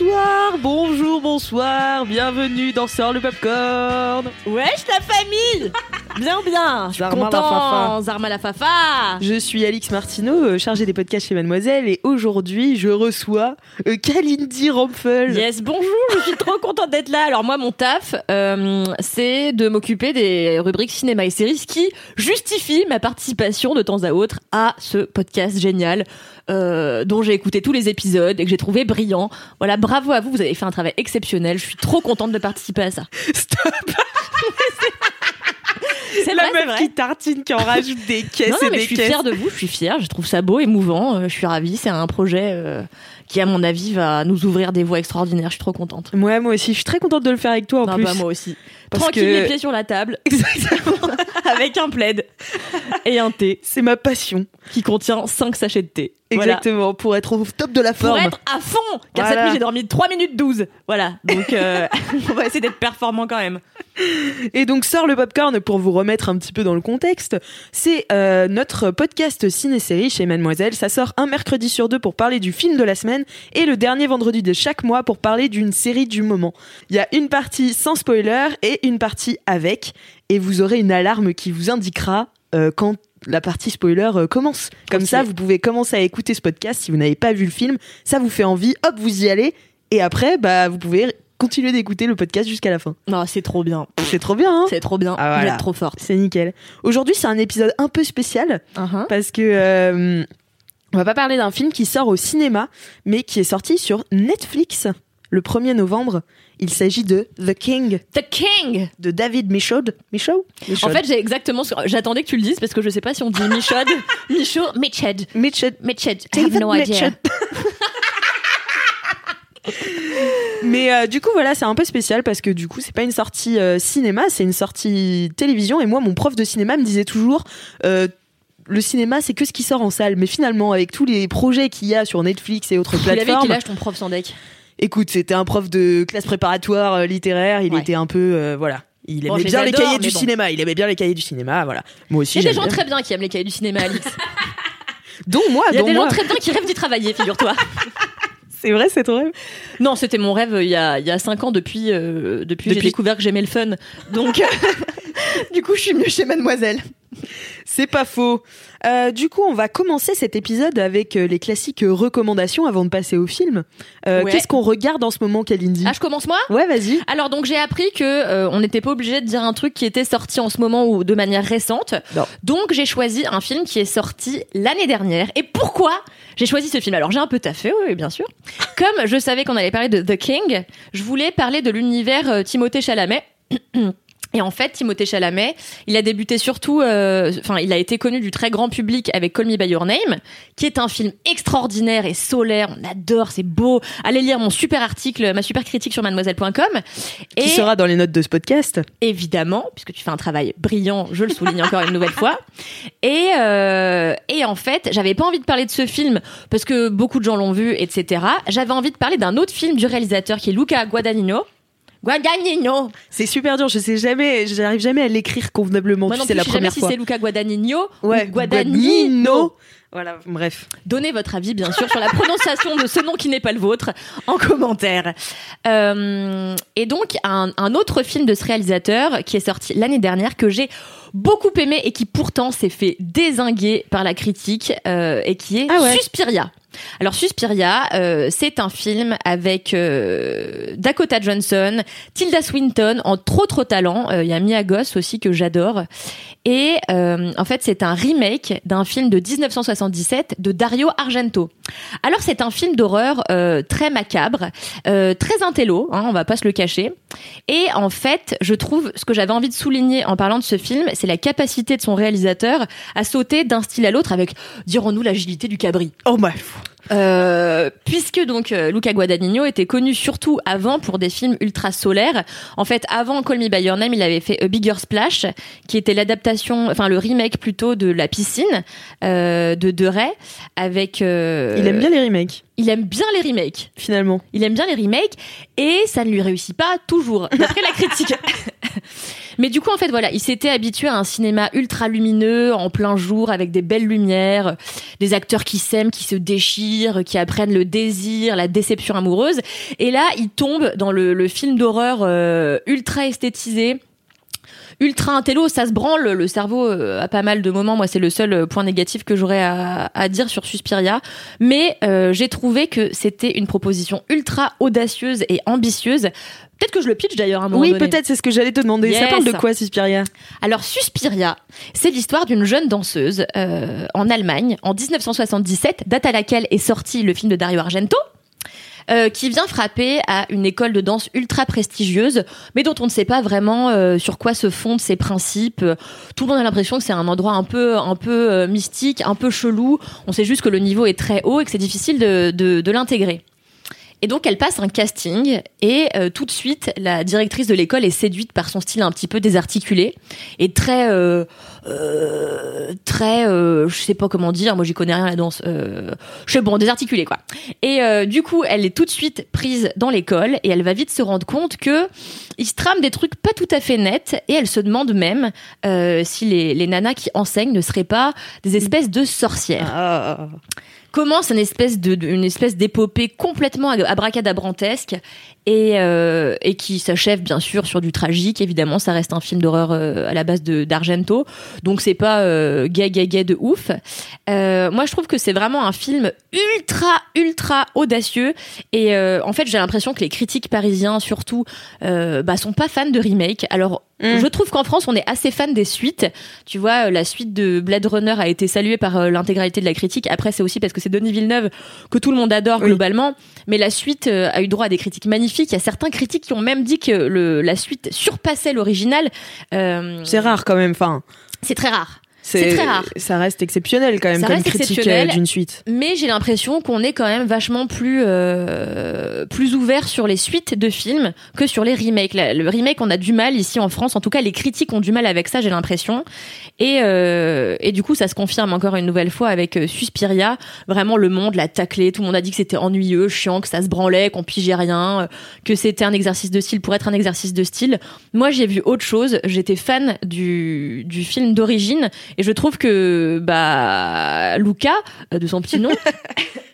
Bonsoir, bonjour, bonsoir, bienvenue dans Sort le Popcorn. Wesh la famille Bien bien, je suis Zarma content. Zarma la fafa. Je suis Alix Martineau, euh, chargée des podcasts chez Mademoiselle, et aujourd'hui je reçois euh, Kalindi Rampfel. Yes, bonjour, je suis trop contente d'être là. Alors moi, mon taf, euh, c'est de m'occuper des rubriques cinéma et séries, ce qui justifie ma participation de temps à autre à ce podcast génial. euh, dont j'ai écouté tous les épisodes et que j'ai trouvé brillant. Voilà, bravo à vous, vous avez fait un travail exceptionnel. Je suis trop contente de participer à ça. Stop C'est La vrai, meuf vrai. qui tartine, qui en rajoute des caisses Non, non, et mais des je suis caisses. fière de vous, je suis fière, je trouve ça beau, émouvant, euh, je suis ravie, c'est un projet euh, qui, à mon avis, va nous ouvrir des voies extraordinaires, je suis trop contente. Ouais, moi aussi, je suis très contente de le faire avec toi en Ah plus. bah, moi aussi. Parce Tranquille, que- les pieds sur la table, Exactement. avec un plaid et un thé C'est ma passion. qui contient 5 sachets de thé. Voilà. Exactement, pour être au top de la Pour forme. être à fond Car Voilà. cette nuit, j'ai dormi 3 minutes 12. Voilà, donc euh, on va essayer d'être performant quand même. Et donc sort le popcorn pour vous remettre un petit peu dans le contexte. C'est euh, notre podcast ciné-série chez Mademoiselle. Ça sort un mercredi sur deux pour parler du film de la semaine et le dernier vendredi de chaque mois pour parler d'une série du moment. Il y a une partie sans spoiler et une partie avec. Et vous aurez une alarme qui vous indiquera euh, quand la partie spoiler euh, commence. Comme ça, vous pouvez commencer à écouter ce podcast si vous n'avez pas vu le film. Ça vous fait envie, hop, vous y allez. Et après, bah, vous pouvez continuer d'écouter le podcast jusqu'à la fin. Non, c'est trop bien. C'est trop bien, hein C'est trop bien. Ah, Vous voilà. êtes trop forte. c'est nickel. Aujourd'hui, c'est un épisode un peu spécial Uh-huh. parce que euh, on va pas parler d'un film qui sort au cinéma, mais qui est sorti sur Netflix le 1er novembre. Il s'agit de The King The King de David Michaud. Michaud? En fait, j'ai exactement ce j'attendais que tu le dises parce que je sais pas si on dit Michaud, Michaud, Mitched, Michaud. Mitched. I have no idea. Mais euh, du coup voilà c'est un peu spécial parce que du coup c'est pas une sortie euh, cinéma c'est une sortie télévision et moi mon prof de cinéma me disait toujours euh, le cinéma c'est que ce qui sort en salle mais finalement avec tous les projets qu'il y a sur Netflix et autres Il avait plateformes quel âge ton prof sans deck écoute c'était un prof de classe préparatoire euh, littéraire il Ouais. était un peu euh, voilà il aimait Bon, bien les cahiers du bon. cinéma il aimait bien les cahiers du cinéma voilà moi aussi Il y a des gens bien. très bien qui aiment les cahiers du cinéma, Alix. dont moi Il y a des moi gens très bien qui rêvent d'y travailler, figure-toi. c'est vrai c'est ton rêve Non, c'était mon rêve euh, il y a, il y a cinq ans depuis, euh, depuis, j'ai découvert que j'aimais le fun. Donc, du coup, je suis mieux chez Mademoiselle. C'est pas faux. Euh, du coup, on va commencer cet épisode avec euh, les classiques euh, recommandations avant de passer au film. Euh, Ouais. Qu'est-ce qu'on regarde en ce moment, Kalindi? Ah, je commence moi? Ouais, vas-y. Alors donc j'ai appris que on n'était pas obligé de dire un truc qui était sorti en ce moment ou de manière récente. Non. Donc j'ai choisi un film qui est sorti l'année dernière. Et pourquoi j'ai choisi ce film? Alors j'ai un peu taffé, oui bien sûr. Comme je savais qu'on allait parler de The King, je voulais parler de l'univers Timothée Chalamet. Et en fait, Timothée Chalamet, il a débuté surtout, euh, enfin, il a été connu du très grand public avec Call Me by Your Name, qui est un film extraordinaire et solaire. On adore, c'est beau. Allez lire mon super article, ma super critique sur Mademoiselle.com. Qui Et sera dans les notes de ce podcast évidemment, puisque tu fais un travail brillant, je le souligne encore une nouvelle fois. Et, euh, et en fait, j'avais pas envie de parler de ce film parce que beaucoup de gens l'ont vu, etc. J'avais envie de parler d'un autre film du réalisateur qui est Luca Guadagnino. Guadagnino. C'est super dur, je sais jamais, j'arrive jamais à l'écrire convenablement. Moi tu non sais, plus, la je sais jamais première si fois. c'est Luca Guadagnino Ouais, ou Guadagnino. Guadagnino. Voilà, bref. Donnez votre avis, bien sûr, sur la prononciation de ce nom qui n'est pas le vôtre en commentaire. Euh, et donc, un, un autre film de ce réalisateur qui est sorti l'année dernière que j'ai beaucoup aimé et qui pourtant s'est fait désinguer par la critique euh, et qui est Ah ouais. Suspiria. Alors Suspiria, euh, c'est un film avec euh, Dakota Johnson, Tilda Swinton en trop trop talent. Euh, Il y a Mia Goss aussi que j'adore. Et en fait, c'est un remake d'un film de 1977 de Dario Argento. Alors c'est un film d'horreur très macabre, très intello, hein, on va pas se le cacher. Et en fait, je trouve ce que j'avais envie de souligner en parlant de ce film, c'est la capacité de son réalisateur à sauter d'un style à l'autre avec, dirons-nous, l'agilité du cabri. Oh bah. Euh, puisque donc euh, Luca Guadagnino était connu surtout avant pour des films ultra solaires. En fait, avant Call Me by Your Name, il avait fait A Bigger Splash, qui était l'adaptation, enfin le remake plutôt de La Piscine euh, de De Ray, avec. euh, Il aime bien les remakes, Il aime bien les remakes. finalement. Il aime bien les remakes et ça ne lui réussit pas toujours, d'après la critique. Mais du coup, en fait, voilà, il s'était habitué à un cinéma ultra lumineux, en plein jour, avec des belles lumières, des acteurs qui s'aiment, qui se déchirent, qui apprennent le désir, la déception amoureuse. Et là, il tombe dans le, film d'horreur euh, ultra esthétisé. Ultra intello, ça se branle, le cerveau euh, a pas mal de moments. Moi, c'est le seul euh, point négatif que j'aurais à, à dire sur Suspiria. Mais euh, j'ai trouvé que c'était une proposition ultra audacieuse et ambitieuse. Peut-être que je le pitch d'ailleurs à un moment Oui, peut-être, c'est ce que j'allais te demander. Ça parle de quoi, Suspiria? Alors Suspiria, c'est l'histoire d'une jeune danseuse euh, en Allemagne en 1977, date à laquelle est sorti le film de Dario Argento. Euh, qui vient frapper à une école de danse ultra prestigieuse, mais dont on ne sait pas vraiment euh, sur quoi se fondent ses principes. Tout le monde a l'impression que c'est un endroit un peu, un peu euh, mystique, un peu chelou. On sait juste que le niveau est très haut et que c'est difficile de, de, de l'intégrer. Et donc elle passe un casting et euh, tout de suite la directrice de l'école est séduite par son style un petit peu désarticulé et très euh, euh, très euh, je sais pas comment dire moi j'y connais rien à la danse euh, je sais bon désarticulé quoi et du coup elle est tout de suite prise dans l'école et elle va vite se rendre compte que il se trame des trucs pas tout à fait nets et elle se demande même si les, les nanas qui enseignent ne seraient pas des espèces de sorcières Ah. Commence une espèce espèce d'épopée complètement abracadabrantesque et, euh, et qui s'achève bien sûr sur du tragique. Évidemment ça reste un film d'horreur euh, à la base d'Argento. Donc c'est pas euh, gay gay gay de ouf. Euh, moi je trouve que c'est vraiment un film ultra ultra audacieux. Et en fait j'ai l'impression que les critiques parisiens surtout bah, sont pas fans de remake. Alors Mm. je trouve qu'en France on est assez fan des suites. Tu vois la suite de Blade Runner a été saluée par l'intégralité de la critique. Après c'est aussi parce que c'est Denis Villeneuve que tout le monde adore Oui. globalement. Mais la suite a eu droit à des critiques magnifiques il y a certains critiques qui ont même dit que le, la suite surpassait l'original Euh, C'est rare quand même. Enfin, c'est très rare C'est très rare. Ça reste exceptionnel quand même Ça comme critique euh, d'une suite. mais j'ai l'impression qu'on est quand même vachement plus euh, plus ouvert sur les suites de films que sur les remakes. Le remake, on a du mal ici en France. En tout cas, les critiques ont du mal avec ça, j'ai l'impression. Et euh, et du coup, ça se confirme encore une nouvelle fois avec euh, Suspiria. Vraiment, le monde l'a taclé. Tout le monde a dit que c'était ennuyeux, chiant, que ça se branlait, qu'on pigeait rien, euh, que c'était un exercice de style pour être un exercice de style. Moi, j'ai vu autre chose. J'étais fan du du film d'origine et je trouve que bah Luca, de son petit nom,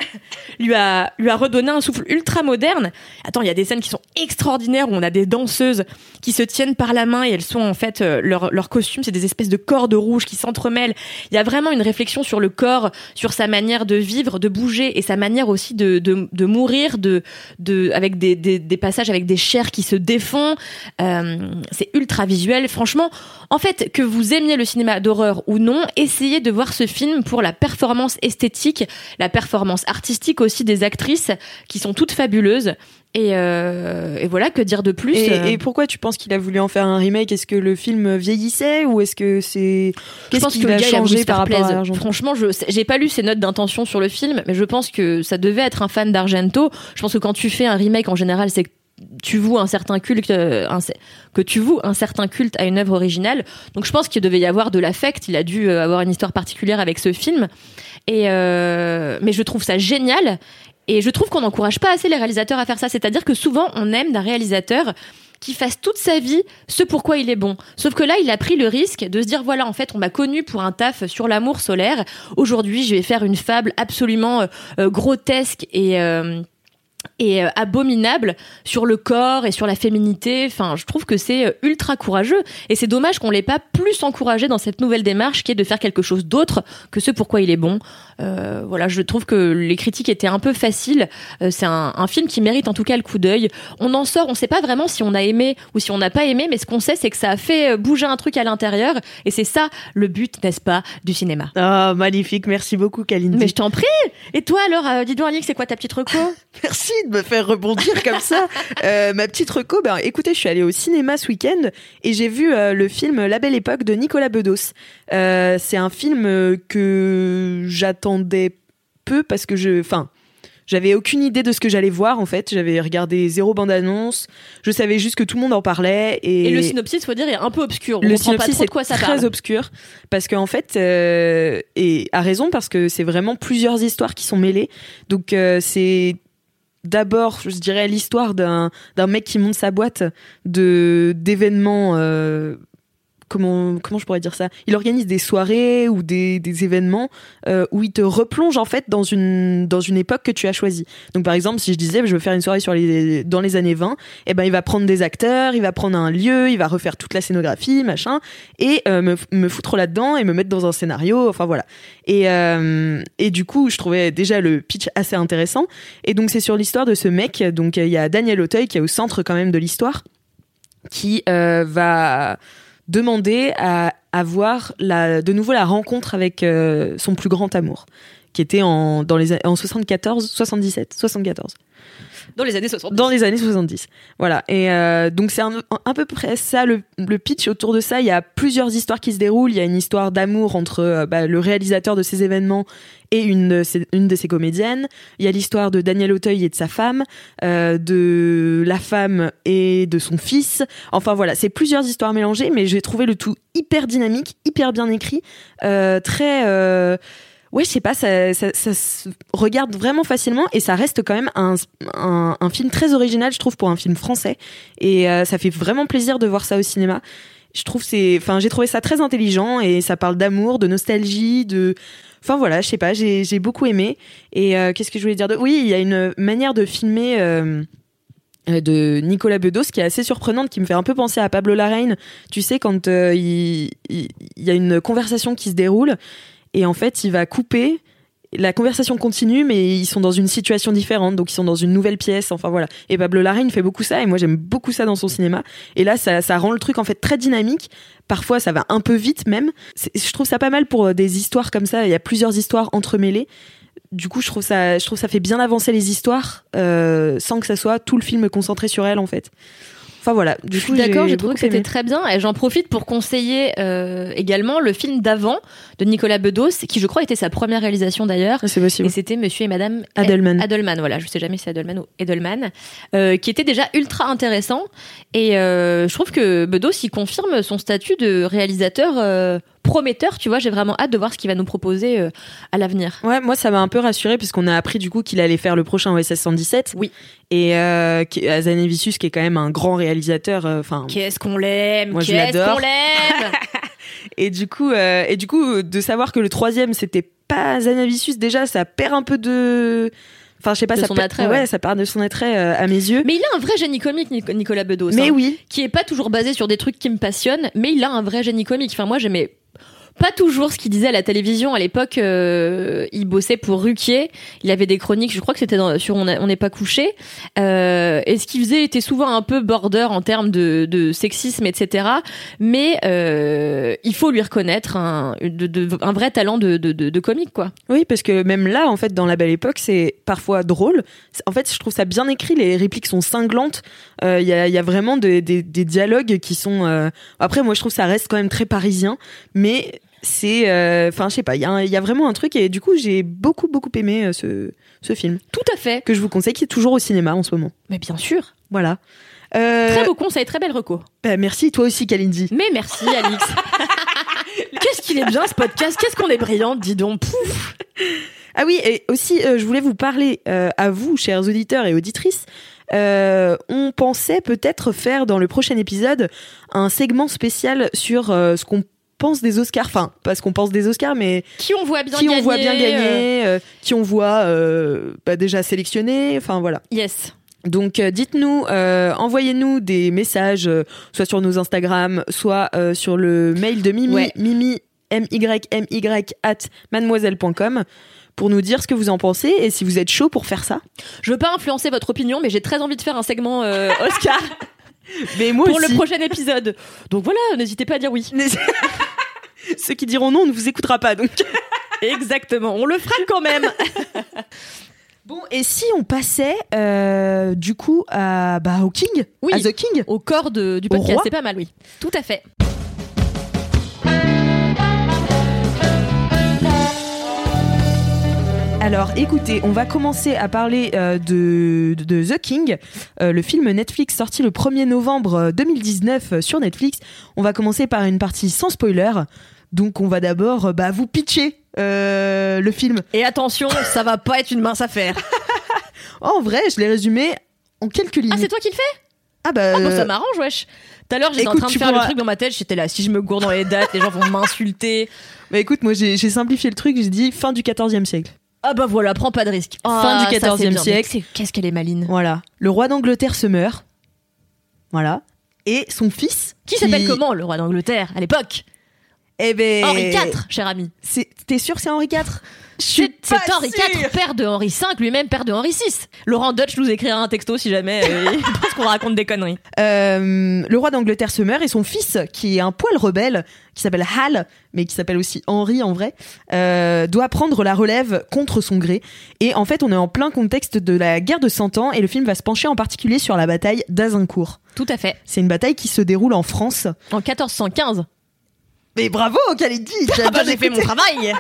lui a lui a redonné un souffle ultra moderne. Attends, il y a des scènes qui sont extraordinaires où on a des danseuses qui se tiennent par la main et elles sont en fait euh, leur leur costume, c'est des espèces de cordes rouges qui s'entremêlent. Il y a vraiment une réflexion sur le corps, sur sa manière de vivre, de bouger et sa manière aussi de de, de mourir, de de avec des, des passages avec des chairs qui se défont. Euh, c'est ultra visuel. Franchement, en fait, que vous aimiez le cinéma d'horreur ou non, essayez de voir ce film pour la performance esthétique, la performance artistique aussi des actrices qui sont toutes fabuleuses. Et, euh, et voilà, que dire de plus Et, euh, et pourquoi tu penses qu'il a voulu en faire un remake? Est-ce que le film vieillissait ou est-ce que c'est qu'est-ce pense qui que le a changé par rapport à Franchement, je j'ai pas lu ses notes d'intention sur le film, mais je pense que ça devait être un fan d'Argento. Je pense que quand tu fais un remake, en général, c'est tu voues un certain culte, euh, que tu voues un certain culte à une œuvre originale. Donc je pense qu'il devait y avoir de l'affect. Il a dû euh, avoir une histoire particulière avec ce film. Et euh, mais je trouve ça génial. Et je trouve qu'on n'encourage pas assez les réalisateurs à faire ça. C'est-à-dire que souvent, on aime d'un réalisateur qui fasse toute sa vie ce pourquoi il est bon. Sauf que là, il a pris le risque de se dire voilà, en fait, on m'a connu pour un taf sur l'amour solaire. Aujourd'hui, je vais faire une fable absolument euh, grotesque et euh, et euh, abominable sur le corps et sur la féminité. Enfin, je trouve que c'est euh, ultra courageux et c'est dommage qu'on l'ait pas plus encouragé dans cette nouvelle démarche qui est de faire quelque chose d'autre que ce pourquoi il est bon. Euh, voilà, je trouve que les critiques étaient un peu faciles. Euh, c'est un, un film qui mérite en tout cas le coup d'œil. On en sort, on sait pas vraiment si on a aimé ou si on n'a pas aimé, mais ce qu'on sait, c'est que ça a fait euh, bouger un truc à l'intérieur, et c'est ça le but, n'est-ce pas, du cinéma. Ah, magnifique, merci beaucoup Kalindi. Mais je t'en prie. Et toi alors, euh, dis donc Alix, c'est quoi ta petite reco? Merci de me faire rebondir comme ça. Euh, ma petite reco, ben, écoutez, je suis allée au cinéma ce week-end et j'ai vu le film La Belle Époque de Nicolas Bedos. Euh, c'est un film que peu parce que je, enfin, j'avais aucune idée de ce que j'allais voir en fait. J'avais regardé zéro bande-annonce. Je savais juste que tout le monde en parlait et, Et le synopsis, faut dire, est un peu obscur. On le synopsis trop est de quoi ça très parle. obscur parce qu'en fait euh, et à raison parce que c'est vraiment plusieurs histoires qui sont mêlées donc euh, c'est d'abord je dirais l'histoire d'un d'un mec qui monte sa boîte de d'événements euh, comment comment je pourrais dire ça? Il organise des soirées ou des, des événements euh, où il te replonge en fait dans une dans une époque que tu as choisie. Donc par exemple si je disais je veux faire une soirée sur les dans les années 20 eh ben il va prendre des acteurs il va prendre un lieu il va refaire toute la scénographie machin et euh, me, me foutre là-dedans et me mettre dans un scénario enfin voilà. Et euh, et du coup je trouvais déjà le pitch assez intéressant. Et donc c'est sur l'histoire de ce mec. Donc il y a Daniel Auteuil qui est au centre quand même de l'histoire qui euh, va demander à avoir de nouveau la rencontre avec euh, son plus grand amour, qui était en, dans les, en 74, 77, 74 Dans les années 60. dans les années 70. Voilà. Et euh, donc c'est un, peu près ça le, le pitch. Autour de ça, il y a plusieurs histoires qui se déroulent. Il y a une histoire d'amour entre euh, bah, le réalisateur de ces événements et une de ses, une de ses comédiennes. Il y a l'histoire de Daniel Auteuil et de sa femme, euh, de la femme et de son fils. Enfin voilà, c'est plusieurs histoires mélangées, mais j'ai trouvé le tout hyper dynamique, hyper bien écrit, euh, très euh, ouais, je sais pas, ça, se regarde vraiment facilement et ça reste quand même un, un, film très original, je trouve, pour un film français. Et euh, ça fait vraiment plaisir de voir ça au cinéma. Je trouve c'est, enfin, j'ai trouvé ça très intelligent et ça parle d'amour, de nostalgie, de, enfin voilà, je sais pas, j'ai j'ai beaucoup aimé. Et euh, qu'est-ce que je voulais dire de, oui, il y a une manière de filmer. euh, de Nicolas Bedos qui est assez surprenante qui me fait un peu penser à Pablo Larraine tu sais quand il y a une conversation qui se déroule et en fait il va couper la conversation continue mais ils sont dans une situation différente. Donc ils sont dans une nouvelle pièce. Enfin voilà. Et Pablo Larraine fait beaucoup ça et moi j'aime beaucoup ça dans son cinéma. Et là ça, ça rend le truc en fait très dynamique. Parfois ça va un peu vite même. Je trouve ça pas mal pour euh, des histoires comme ça. Il y a plusieurs histoires entremêlées. Du coup je trouve ça je trouve ça fait bien avancer les histoires euh, sans que ça soit tout le film concentré sur elle en fait enfin voilà du Je coup suis d'accord, j'ai trouvé que c'était très bien et j'en profite pour conseiller euh, également le film d'avant de Nicolas Bedos, qui je crois était sa première réalisation d'ailleurs. Ah, c'est possible Et c'était Monsieur et Madame Adelman. Adelman, voilà, je sais jamais si c'est Adelman ou Edelman, euh, qui était déjà ultra intéressant. Et euh, je trouve que Bedos, il confirme son statut de réalisateur euh, prometteur. Tu vois, j'ai vraiment hâte de voir ce qu'il va nous proposer euh, à l'avenir. Ouais, moi ça m'a un peu rassuré puisqu'on a appris du coup qu'il allait faire le prochain OSS 117. Oui. Et euh, qui- est quand même un grand réalisateur. euh, Enfin. Qu'est-ce qu'on l'aime Moi, je Qu'est-ce l'adore. qu'on l'aime et du coup, euh, et du coup, de savoir que le troisième c'était pas Azanavicius déjà, ça perd un peu de. Enfin, je sais pas, De ça son perd- attrait, ouais, ouais. ça perd de son attrait euh, à mes yeux. Mais il a un vrai génie comique, Nic- Nicolas Bedos. Mais hein. oui. qui est pas toujours basé sur des trucs qui me passionnent, mais il a un vrai génie comique. Enfin, moi, j'aimais pas toujours ce qu'il disait à la télévision. À l'époque, euh, il bossait pour Ruquier. Il avait des chroniques, je crois que c'était sur On n'est pas couché. Euh, et ce qu'il faisait était souvent un peu border en termes de, de sexisme, etc. Mais euh, il faut lui reconnaître un, un vrai talent de, de, comique, quoi. Oui, parce que même là, en fait, dans La Belle Époque, c'est parfois drôle. En fait, je trouve ça bien écrit. Les répliques sont cinglantes. Euh, Il y, a, y a vraiment des, des- des dialogues qui sont. euh, Après, moi, je trouve ça reste quand même très parisien, mais c'est. euh, Enfin, je sais pas. Il y, a y vraiment un truc et du coup, j'ai beaucoup, beaucoup aimé euh, ce, ce film Tout à fait. que je vous conseille, qui est toujours au cinéma en ce moment. Mais bien sûr. Voilà. Euh, Très beau conseil, très belle reco. bah, merci, toi aussi, Kalindi. Mais merci, Alix. Qu'est-ce qu'il est bien ce podcast? Qu'est-ce qu'on est brillante, dis donc. Pouf. Ah oui, et aussi, je voulais vous parler à vous, chers auditeurs et auditrices. Euh, on pensait peut-être faire dans le prochain épisode un segment spécial sur euh, ce qu'on pense des Oscars. Enfin, pas ce qu'on pense des Oscars, mais Qui on voit bien qui gagner. on voit bien gagner, euh, qui on voit bah, déjà sélectionner. Enfin, voilà. Yes. Donc euh, dites-nous, euh, envoyez-nous des messages, euh, soit sur nos Instagram, soit sur le mail de Mimi, Ouais. Mimi, M-Y-M-Y, at mademoiselle.com pour nous dire ce que vous en pensez et si vous êtes chaud pour faire ça. Je veux pas influencer votre opinion, mais j'ai très envie de faire un segment Oscar Mais moi pour aussi. le prochain épisode. Donc voilà, n'hésitez pas à dire oui. Ceux qui diront non, on ne vous écoutera pas. Donc. Exactement, on le fera quand même. Bon, et si on passait euh, du coup à, bah, au King Oui. À The King? Au corps de- du podcast, c'est pas mal, oui. Tout à fait. Alors écoutez, on va commencer à parler euh, de, The King, euh, le film Netflix sorti le 1er novembre euh, 2019 euh, sur Netflix. On va commencer par une partie sans spoiler. Donc on va d'abord euh, bah, vous pitcher euh, le film. Et attention, ça va pas être une mince affaire. En vrai, je l'ai résumé en quelques lignes. Ah, c'est toi qui le fais? Ah bah, Ah, bah, euh, ça m'arrange, wesh. Tout à l'heure, j'étais en train de faire pourras- le truc dans ma tête, j'étais là, si je me gourde dans les dates, les gens vont m'insulter. bah, écoute, moi j'ai simplifié le truc, j'ai dit fin du 14e siècle. Ah bah voilà, prends pas de risque. Fin Ah, du ça, c'est 14e bien. siècle. Qu'est-ce qu'elle est maline. Voilà. Le roi d'Angleterre se meurt. Voilà. Et son fils. Qui s'appelle comment, le roi d'Angleterre, à l'époque? Eh ben. Henri IV, cher ami. T'es sûr que c'est Henri IV C'est Henri. IV, père de Henri V, lui-même père de Henri VI. Laurent Dutch nous écrira un texto si jamais euh, il pense qu'on raconte des conneries. Euh, le roi d'Angleterre se meurt et son fils, qui est un poil rebelle, qui s'appelle Hal, mais qui s'appelle aussi Henri en vrai, euh, doit prendre la relève contre son gré. Et en fait, on est en plein contexte de la guerre de 100 ans et le film va se pencher en particulier sur la bataille d'Azincourt. Tout à fait. C'est une bataille qui se déroule en France. En 1415. Mais bravo, Khalidi Ah bah j'ai fait mon travail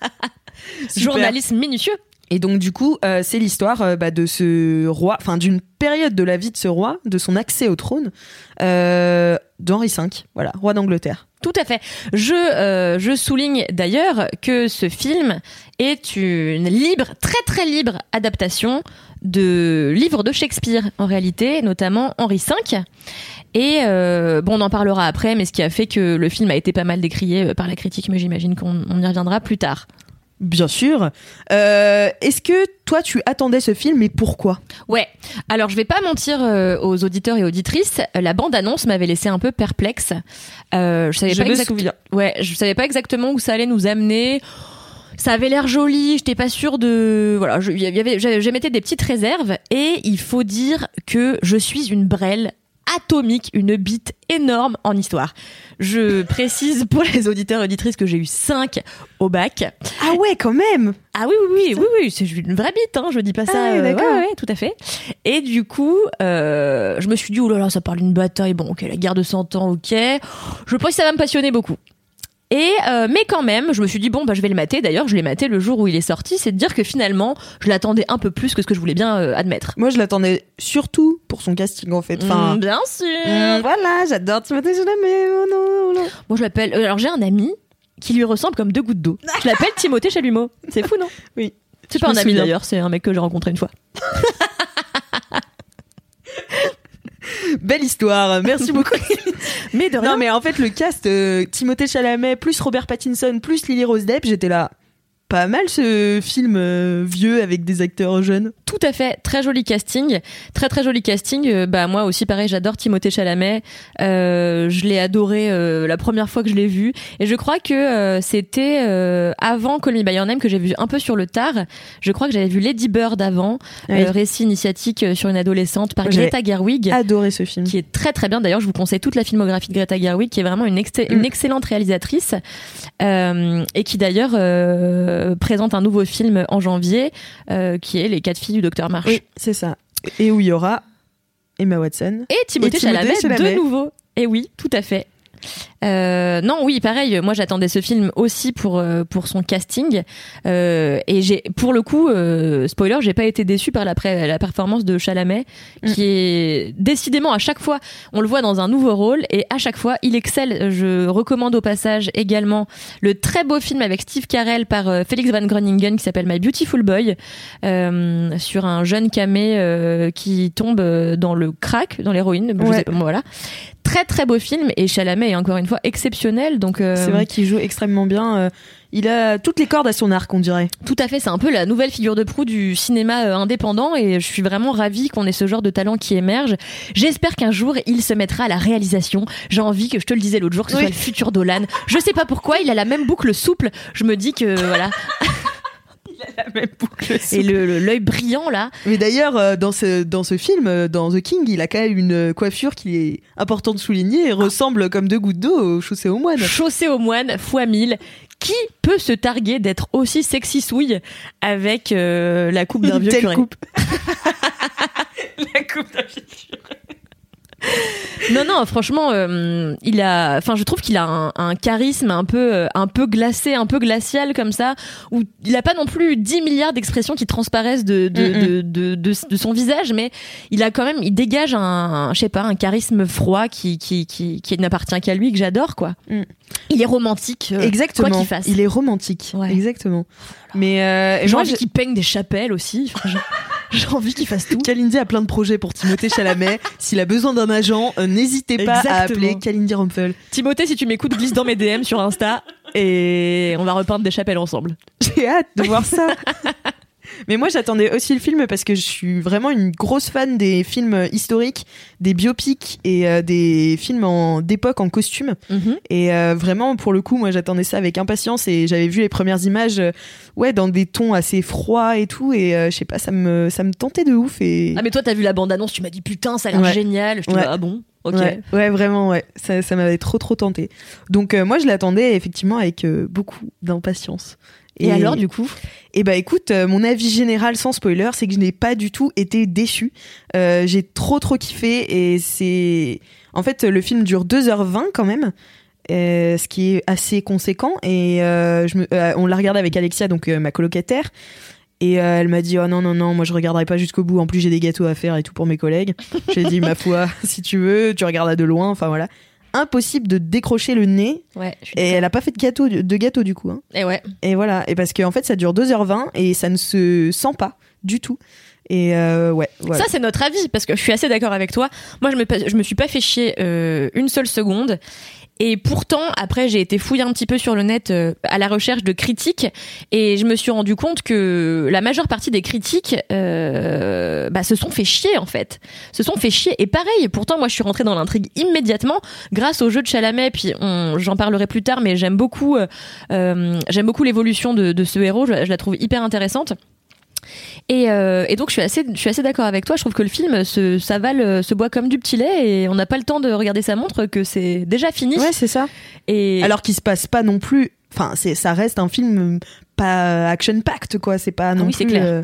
Super. Journalisme minutieux. Et donc du coup, euh, c'est l'histoire euh, bah, de ce roi, enfin d'une période de la vie de ce roi, de son accès au trône, euh, d'Henri V, voilà, roi d'Angleterre. Tout à fait. Je, euh, je souligne d'ailleurs que ce film est une libre, très très libre adaptation de livres de Shakespeare en réalité, notamment Henri V. Et euh, bon, on en parlera après, mais ce qui a fait que le film a été pas mal décrié euh, par la critique, mais j'imagine qu'on on y reviendra plus tard. Bien sûr. Euh, Est-ce que toi, tu attendais ce film et pourquoi Ouais. Alors, je vais pas mentir euh, aux auditeurs et auditrices. La bande-annonce m'avait laissé un peu perplexe. Euh, je savais Je pas me exact- souviens. Ouais, je savais pas exactement où ça allait nous amener. Ça avait l'air joli, j'étais pas sûre de voilà, j'émettais des petites réserves et il faut dire que je suis une brêle atomique, une bite énorme en histoire. Je précise pour les auditeurs et auditrices que j'ai eu 5 au bac. Ah ouais, quand même Ah oui, oui, oui, oui, oui, c'est une vraie bite, hein, je dis pas ça. Ah ouais, euh, ouais, ouais, tout à fait. Et du coup, euh, je me suis dit, oh là là, ça parle d'une bataille, bon, ok, la guerre de 100 ans, ok. Je pense que ça va me passionner beaucoup. Et euh, mais quand même, je me suis dit bon bah je vais le mater. D'ailleurs, je l'ai maté le jour où il est sorti. C'est de dire que finalement, je l'attendais un peu plus que ce que je voulais bien euh, admettre. Moi, je l'attendais surtout pour son casting, en fait. Enfin, Mm, bien sûr. mm, voilà, j'adore Timothée Chalamet. Oh non, oh non. Moi, je l'appelle. euh, Alors j'ai un ami qui lui ressemble comme deux gouttes d'eau. Je l'appelle Timothée Chalumeau. C'est fou, non? Oui. C'est pas un ami d'ailleurs. C'est un mec que j'ai rencontré une fois. Belle histoire, merci beaucoup. Mais de rien. non, mais en fait, le cast, euh, Timothée Chalamet, plus Robert Pattinson, plus Lily Rose Depp, j'étais là. Pas mal ce film euh, vieux avec des acteurs jeunes. Tout à fait, très joli casting, très très joli casting. Euh, bah moi aussi pareil, j'adore Timothée Chalamet. Euh, je l'ai adoré euh, la première fois que je l'ai vu, et je crois que euh, c'était euh, avant Call Me by Your Name que j'ai vu un peu sur le tard. Je crois que j'avais vu Lady Bird avant, Oui. euh, récit initiatique sur une adolescente par Greta Gerwig. Adoré ce film. Qui est très très bien. D'ailleurs, je vous conseille toute la filmographie de Greta Gerwig, qui est vraiment une, ex- une Mm. excellente réalisatrice euh, et qui d'ailleurs euh, présente un nouveau film en janvier, euh, qui est Les quatre filles du docteur March. Oui, c'est ça. Et où il y aura Emma Watson. Et Timothée, Et Timothée Chalamet, Chalamet. de nouveau. Et oui, tout à fait. Euh, non, oui, pareil. Moi, j'attendais ce film aussi pour euh, pour son casting. Euh, et j'ai, pour le coup, euh, spoiler, j'ai pas été déçue par la, la performance de Chalamet, qui est décidément à chaque fois, on le voit dans un nouveau rôle et à chaque fois, il excelle. Je recommande au passage également le très beau film avec Steve Carell par euh, Felix Van Groningen qui s'appelle My Beautiful Boy, euh, sur un jeune camé euh, qui tombe dans le crack, dans l'héroïne. Ouais. voilà. Très très beau film et Chalamet est encore une fois exceptionnel. Donc euh, C'est vrai qu'il joue extrêmement bien. euh, il a toutes les cordes à son arc, on dirait. tout à fait, c'est un peu la nouvelle figure de proue du cinéma euh, indépendant et je suis vraiment ravie qu'on ait ce genre de talent qui émerge. J'espère qu'un jour il se mettra à la réalisation. J'ai envie que je te le disais l'autre jour que ce Oui. soit le futur Dolan. Je sais pas pourquoi, il a la même boucle souple. Je me dis que voilà. La même boucle. Et le le- l'œil brillant là. Mais d'ailleurs, euh, dans ce, dans ce film, euh, dans The King, il a quand même une coiffure qui est important de souligner et ressemble comme deux gouttes d'eau au chaussé au moine. Chaussée au moine fois 1000. Qui peut se targuer d'être aussi sexy souille avec euh, la coupe d'un Une vieux telle curé coupe. La coupe d'un Non, non, franchement, euh, il a, enfin, je trouve qu'il a un, un charisme un peu, euh, un peu glacé, un peu glacial comme ça, où il a pas non plus 10 milliards d'expressions qui transparaissent de de, Mm-mm. de, de, de, de son visage, mais il a quand même, il dégage un, un, je sais pas, un charisme froid qui, qui, qui, qui n'appartient qu'à lui, que j'adore, quoi. Mm. Il est romantique. euh, Exactement. Quoi qu'il fasse. Il est romantique. Ouais. Exactement. Mais euh, J'ai envie qu'il peigne des chapelles aussi. J'ai- envie qu'il fasse tout. Kalindi a plein de projets pour Timothée Chalamet. S'il a besoin d'un agent, euh, n'hésitez pas à appeler Kalindi Rumpel. Timothée, si tu m'écoutes, glisse dans mes DM sur Insta et on va repeindre des chapelles ensemble. J'ai hâte de voir ça. Mais moi, j'attendais aussi le film parce que je suis vraiment une grosse fan des films historiques, des biopics et euh, des films en- d'époque en costume. Et euh, vraiment, pour le coup, moi, j'attendais ça avec impatience et j'avais vu les premières images, euh, ouais, dans des tons assez froids et tout. Et je sais pas, ça me, ça me tentait de ouf. Et Ah mais toi t'as vu la bande annonce, tu m'as dit putain ça a l'air Ouais. génial. Je te Ouais. dis ah bon ok. Ouais, ouais, vraiment, ouais. Ça, ça m'avait trop, trop tenté. Donc, euh, moi, je l'attendais effectivement avec euh, beaucoup d'impatience. Et, alors du coup Eh bah écoute, euh, mon avis général sans spoiler, c'est que je n'ai pas du tout été déçue. Euh, j'ai trop trop kiffé et c'est... En fait, le film dure 2h20 quand même. euh, ce qui est assez conséquent et euh, je me, on l'a regardé avec Alexia donc ma colocataire et euh, elle m'a dit oh non non non moi je regarderai pas jusqu'au bout en plus j'ai des gâteaux à faire et tout pour mes collègues j'ai dit ma foi si tu veux tu regardes à de loin enfin voilà impossible de décrocher le nez Ouais. et elle a pas fait de gâteau de gâteau du coup hein. Et ouais. Et voilà, et parce qu'en fait ça dure 2h20 et ça ne se sent pas du tout. Et euh, ouais, voilà. Ça c'est notre avis parce que je suis assez d'accord avec toi. Moi je me je me suis pas fait chier euh, une seule seconde. Et pourtant, après, j'ai été fouiller un petit peu sur le net euh, à la recherche de critiques et je me suis rendu compte que la majeure partie des critiques euh, bah, se sont fait chier en fait. Se sont fait chier. Et pareil, pourtant, moi, je suis rentrée dans l'intrigue immédiatement grâce au jeu de Chalamet. Puis j'en parlerai plus tard, mais j'aime beaucoup, euh, euh, j'aime beaucoup l'évolution de, de ce héros. Je la trouve hyper intéressante. Et, euh, et donc je suis assez, je suis assez d'accord avec toi. Je trouve que le film se s'avale, euh, se boit comme du petit lait et on n'a pas le temps de regarder sa montre que c'est déjà fini. Ouais, c'est ça. Et Alors qu'il se passe pas non plus. Enfin, c'est ça reste un film pas action packed quoi. C'est pas non Ah oui, c'est plus. clair. euh,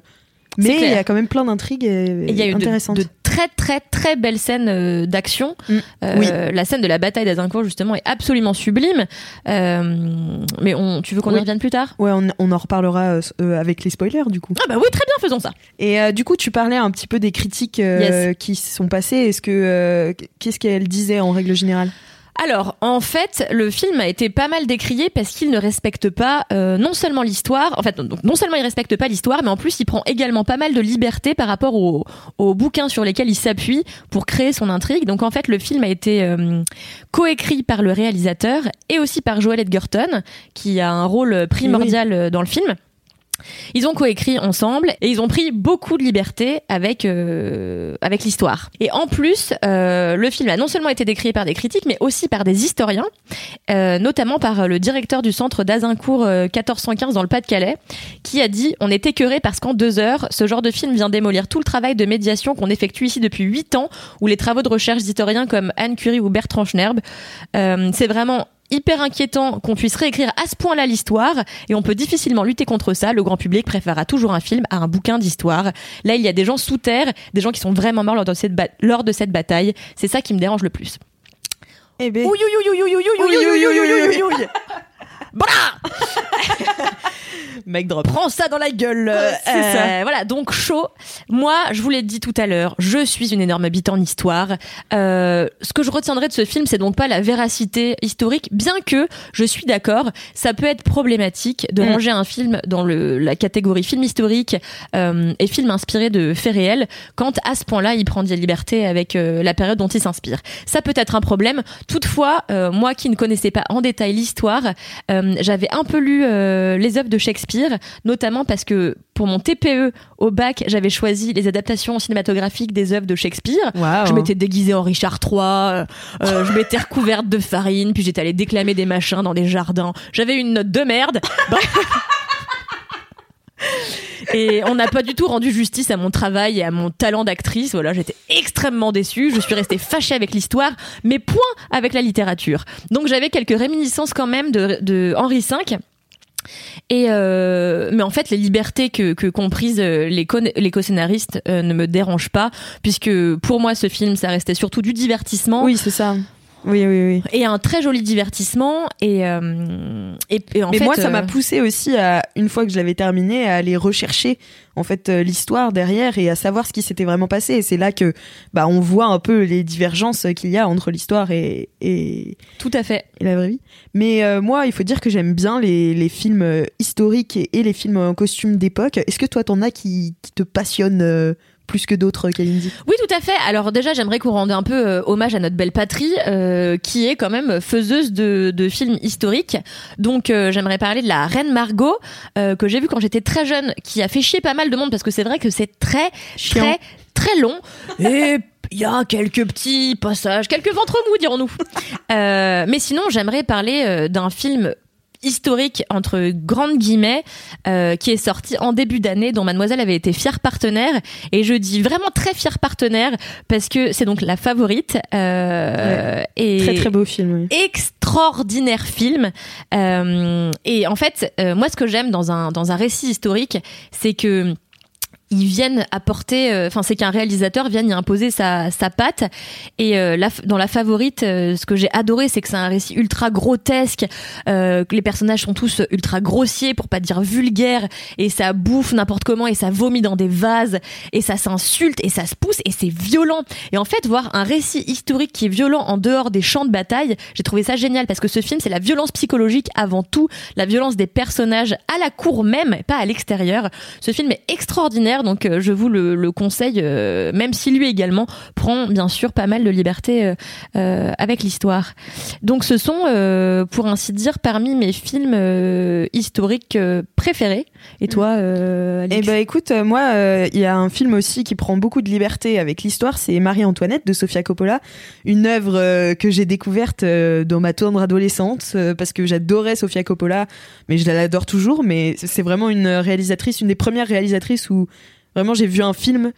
Mais il y a quand même plein d'intrigues et, et il y a eu de, intéressantes. de très très très belles scènes euh, d'action. Mm. Euh, Oui. La scène de la bataille d'Azincourt justement est absolument sublime. Euh, mais on, tu veux qu'on y Oui. revienne plus tard? Ouais, on, on en reparlera euh, euh, avec les spoilers du coup. Ah bah oui, très bien, faisons ça. Et euh, du coup, tu parlais un petit peu des critiques euh, Yes. qui se sont passées. Est-ce que euh, qu'est-ce qu'elles disaient en règle générale? Alors, en fait, le film a été pas mal décrié parce qu'il ne respecte pas euh, non seulement l'histoire, en fait, donc non seulement il respecte pas l'histoire, mais en plus il prend également pas mal de liberté par rapport aux, bouquins sur lesquels il s'appuie pour créer son intrigue. Donc en fait, le film a été euh, coécrit par le réalisateur et aussi par Joel Edgerton, qui a un rôle primordial euh, dans le film. Ils ont coécrit ensemble et ils ont pris beaucoup de liberté avec euh, avec l'histoire. Et en plus, euh, le film a non seulement été décrié par des critiques, mais aussi par des historiens, euh, notamment par le directeur du centre d'Azincourt euh, 1415 dans le Pas-de-Calais, qui a dit on est écœuré parce qu'en deux heures, ce genre de film vient démolir tout le travail de médiation qu'on effectue ici depuis huit ans, ou les travaux de recherche d'historiens comme Anne Curie ou Bertrand Schnerb. Euh, C'est vraiment hyper inquiétant qu'on puisse réécrire à ce point-là l'histoire et on peut difficilement lutter contre ça. Le grand public préférera toujours un film à un bouquin d'histoire. Là, il y a des gens sous terre, des gens qui sont vraiment morts lors de cette, ba- lors de cette bataille. C'est ça qui me dérange le plus. Eh ben, Mec drop. Prends ça dans la gueule. Euh, ça. Voilà, donc chaud. Moi, je vous l'ai dit tout à l'heure, je suis une énorme habitante en histoire. Euh, ce que je retiendrai de ce film, c'est donc pas la véracité historique, bien que je suis d'accord, ça peut être problématique de mm. ranger un film dans le, la catégorie film historique euh, et film inspiré de faits réels quand à ce point-là, il prend des libertés avec euh, la période dont il s'inspire. Ça peut être un problème. Toutefois, euh, moi qui ne connaissais pas en détail l'histoire, euh, j'avais un peu lu euh, les œuvres de Shakespeare, notamment parce que pour mon TPE au bac, j'avais choisi les adaptations cinématographiques des œuvres de Shakespeare. Je m'étais déguisée en Richard III, euh, je m'étais recouverte de farine, puis j'étais allée déclamer des machins dans des jardins. J'avais une note de merde. Et on n'a pas du tout rendu justice à mon travail et à mon talent d'actrice. Voilà, j'étais extrêmement déçue. Je suis restée fâchée avec l'histoire, mais point avec la littérature. Donc j'avais quelques réminiscences quand même de, Henri V. Et euh, mais en fait, les libertés que, que euh, les co-scénaristes euh, ne me dérangent pas, puisque pour moi, ce film, ça restait surtout du divertissement. Oui, c'est ça. Oui, oui, oui. Et un très joli divertissement. Et, euh, et, et en Mais fait, moi, ça m'a euh, poussé aussi à, une fois que je l'avais terminé, à aller rechercher en fait euh, l'histoire derrière et à savoir ce qui s'était vraiment passé. Et c'est là que bah on voit un peu les divergences qu'il y a entre l'histoire et, et, tout à fait. et la vraie vie. Mais euh, moi, il faut dire que j'aime bien les, les films euh, historiques et, et les films en costume d'époque. Est-ce que toi, t'en as qui, qui te passionnent euh, plus que d'autres, Kalindi Oui, tout à fait. Alors déjà, j'aimerais qu'on rende un peu euh, hommage à notre belle patrie, euh, qui est quand même faiseuse de, de films historiques. Donc, euh, j'aimerais parler de la Reine Margot, que j'ai vue quand j'étais très jeune, qui a fait chier pas mal de monde parce que c'est vrai que c'est très, Chiant. très, très long. Et il y a quelques petits passages, quelques ventres mous, dirons-nous. Euh, mais sinon, j'aimerais parler d'un film historique entre grandes guillemets euh, qui est sorti en début d'année dont mademoiselle avait été fière partenaire et je dis vraiment très fière partenaire parce que c'est donc la favorite euh, et Très très beau film. Oui. extraordinaire film Euh, et en fait euh, moi ce que j'aime dans un dans un récit historique c'est que ils viennent apporter, euh, enfin c'est qu'un réalisateur vienne y imposer sa, sa patte. Et euh, dans la favorite, euh, ce que j'ai adoré, c'est que c'est un récit ultra grotesque, euh, les personnages sont tous ultra grossiers, pour pas dire vulgaires, et ça bouffe n'importe comment, et ça vomit dans des vases, et ça s'insulte, et ça se pousse, et c'est violent. Et en fait, voir un récit historique qui est violent en dehors des champs de bataille, j'ai trouvé ça génial, parce que ce film, c'est la violence psychologique avant tout, la violence des personnages à la cour même, pas à l'extérieur. Ce film est extraordinaire, donc euh, je vous le, le conseille, euh, même si lui également prend bien sûr pas mal de liberté euh, avec l'histoire. Donc ce sont, pour ainsi dire, parmi mes films historiques préférés. Et toi, euh, Eh ben écoute, moi, il y a un film aussi qui prend beaucoup de liberté avec l'histoire, c'est Marie-Antoinette de Sofia Coppola, une œuvre que j'ai découverte dans ma tendre adolescente parce que j'adorais Sofia Coppola, mais je l'adore toujours. Mais c'est vraiment une réalisatrice, une des premières réalisatrices où vraiment j'ai vu un film.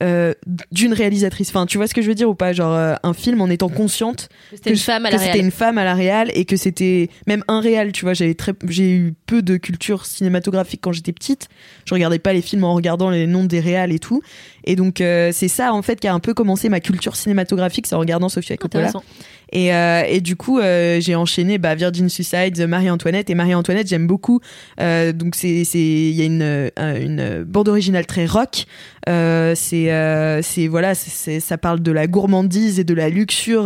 euh, d'une réalisatrice. Enfin, tu vois ce que je veux dire ou pas? Genre euh, un film en étant consciente c'était une que- femme à que la c'était une femme à la réal et que c'était même un réal tu vois j'avais très j'ai eu peu de culture cinématographique quand j'étais petite je regardais pas les films en regardant les noms des réals et tout et donc euh, c'est ça en fait qui a un peu commencé ma culture cinématographique c'est en regardant Sofia Coppola. Et, euh, et du coup, euh, j'ai enchaîné bah, Virgin Suicide, Marie-Antoinette. Et Marie-Antoinette, j'aime beaucoup. Euh, donc, c'est, c'est, il y a une, euh, une bande originale très rock. Euh, c'est, euh, c'est, voilà, c'est, c'est- ça parle de la gourmandise et de la luxure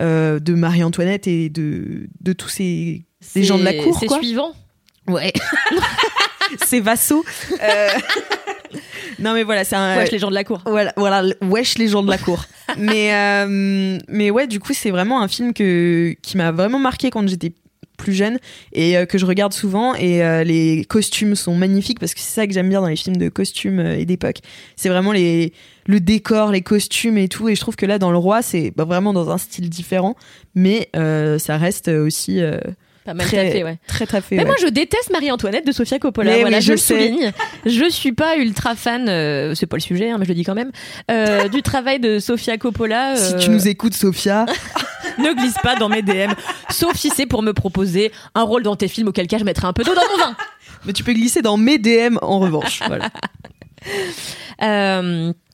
de Marie-Antoinette et de, de tous ces, Des gens de la C'est- cour, C'est suivant. ouais, ces vassaux. Non, mais voilà, c'est un. Wesh, les gens de la cour. Voilà, voilà, wesh les gens de la cour. mais, euh, mais ouais, du coup, c'est vraiment un film que, qui m'a vraiment marqué quand j'étais plus jeune et euh, que je regarde souvent et euh, les costumes sont magnifiques parce que c'est ça que j'aime bien dans les films de costumes euh, et d'époque c'est vraiment les le décor les costumes et tout et je trouve que là dans le roi c'est bah, vraiment dans un style différent mais ça reste aussi Pas mal très, ouais. très Mais ouais. moi, je déteste Marie-Antoinette de Sofia Coppola. Mais voilà, oui, je, je le souligne. Je suis pas ultra fan, euh, c'est pas le sujet, hein, mais je le dis quand même, euh, du travail de Sofia Coppola. si euh, tu nous écoutes Sophia ne glisse pas dans mes DM, sauf si c'est pour me proposer un rôle dans tes films, auquel cas je mettrai un peu d'eau dans mon vin. mais tu peux glisser dans mes DM en revanche voilà.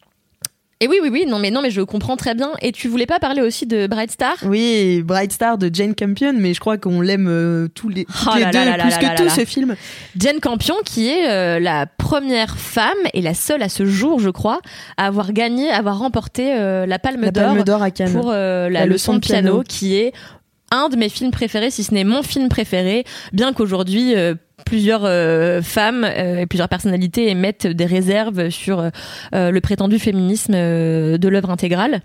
Et oui, oui, oui, non, mais non, mais je comprends très bien. Et tu voulais pas parler aussi de Bright Star? Oui, Bright Star de Jane Campion, mais je crois qu'on l'aime euh, tous les, toutes Oh les là deux là plus là que tout ce film. Jane Campion, qui est euh, la première femme et la seule à ce jour, je crois, à avoir gagné, à avoir remporté euh, la Palme La d'Or pour euh, la, leçon de piano, qui est un de mes films préférés, si ce n'est mon film préféré, bien qu'aujourd'hui euh, plusieurs euh, femmes euh, et plusieurs personnalités émettent des réserves sur euh, euh, le prétendu féminisme euh, de l'œuvre intégrale.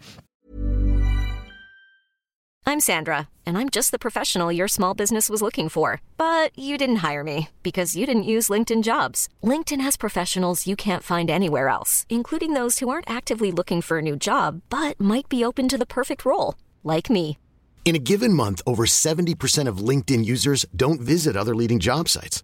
I'm Sandra, and I'm just the professional your small business was looking for. But you didn't hire me because you didn't use LinkedIn jobs. LinkedIn has professionals you can't find anywhere else, including those who aren't actively looking for a new job but might be open to the perfect role, like me. In a given month, over 70% of LinkedIn users don't visit other leading job sites.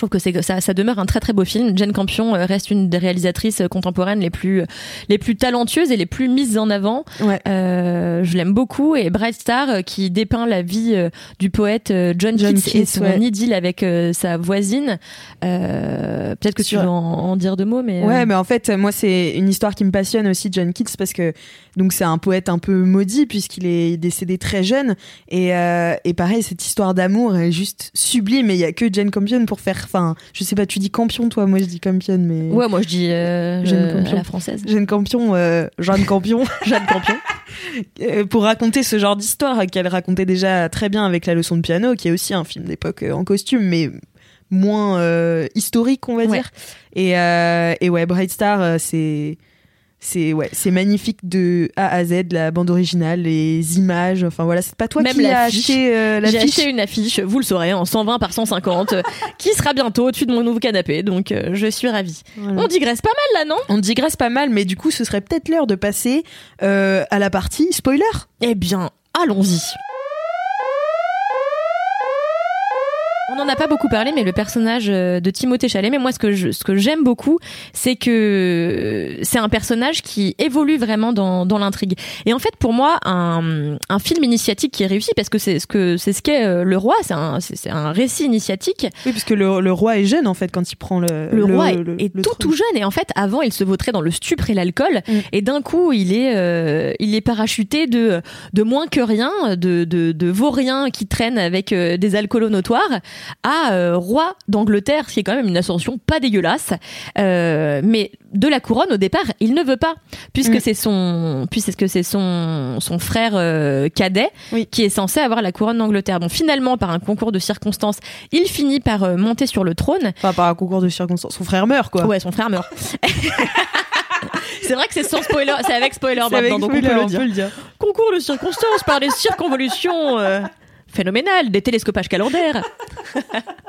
Je trouve que c'est ça, ça demeure un très très beau film. Jane Campion euh, reste une des réalisatrices euh, contemporaines les plus les plus talentueuses et les plus mises en avant. Ouais. Euh, je l'aime beaucoup et Bright Star qui dépeint la vie du poète John, John Keats, et Keats, son ouais. idylle avec euh, sa voisine. Euh, Peut-être que tu veux en, en dire deux mots, mais Ouais, mais en fait, moi, c'est une histoire qui me passionne aussi, John Keats, parce que donc c'est un poète un peu maudit puisqu'il est décédé très jeune. Et, et pareil, cette histoire d'amour est juste sublime. Et il y a que Jane Campion pour faire. Enfin, je sais pas, tu dis Campion, toi, moi je dis Campion, mais. ouais, moi je dis euh, euh, Campion. la française. Jeanne Campion, euh, Jeanne Campion, Jeanne Campion. euh, pour raconter ce genre d'histoire qu'elle racontait déjà très bien avec La leçon de piano, qui est aussi un film d'époque euh, en costume, mais moins euh, historique, on va Ouais. dire. Et, et ouais, Bright Star, c'est c'est ouais, c'est magnifique de A à Z, la bande originale, les images. Enfin voilà, c'est pas toi Même qui as acheté euh, J'ai l'affiche. acheté une affiche, vous le saurez, en 120 par 150, euh, qui sera bientôt au-dessus de mon nouveau canapé, donc euh, je suis ravie. Voilà. On digresse pas mal là, non? On digresse pas mal, mais du coup, ce serait peut-être l'heure de passer euh, à la partie spoiler. Eh bien, allons-y. N'en a pas beaucoup parlé, mais le personnage euh, de Timothée Chalamet, moi, ce que je, ce que j'aime beaucoup, c'est que euh, c'est un personnage qui évolue vraiment dans, dans l'intrigue. Et en fait, pour moi, un, un film initiatique qui est réussi, parce que c'est ce que c'est ce qu'est euh, le roi, c'est un, c'est un récit initiatique. Oui, puisque le, le roi est jeune en fait quand il prend le Le, roi est, le- est le tout tout jeune et en fait avant il se vautrait dans le stupre et l'alcool Mm. et d'un coup il est euh, il est parachuté de de moins que rien de de, de vaurien qui traîne avec euh, des alcoolos notoires à euh, roi d'Angleterre ce qui est quand même une ascension pas dégueulasse Euh, mais de la couronne au départ il ne veut pas puisque Mm. c'est son puisque c'est son son frère euh, cadet Oui. qui est censé avoir la couronne d'Angleterre bon finalement par un concours de circonstances il finit par euh, monter sur le trône Enfin, par un concours de circonstances. Son frère meurt, quoi. Ouais, son frère meurt. c'est vrai que c'est sans spoiler, c'est avec spoiler C'est avec maintenant, donc spoiler, on peut le dire. Concours de circonstances par des circonvolutions euh, phénoménales, des télescopages calendaires.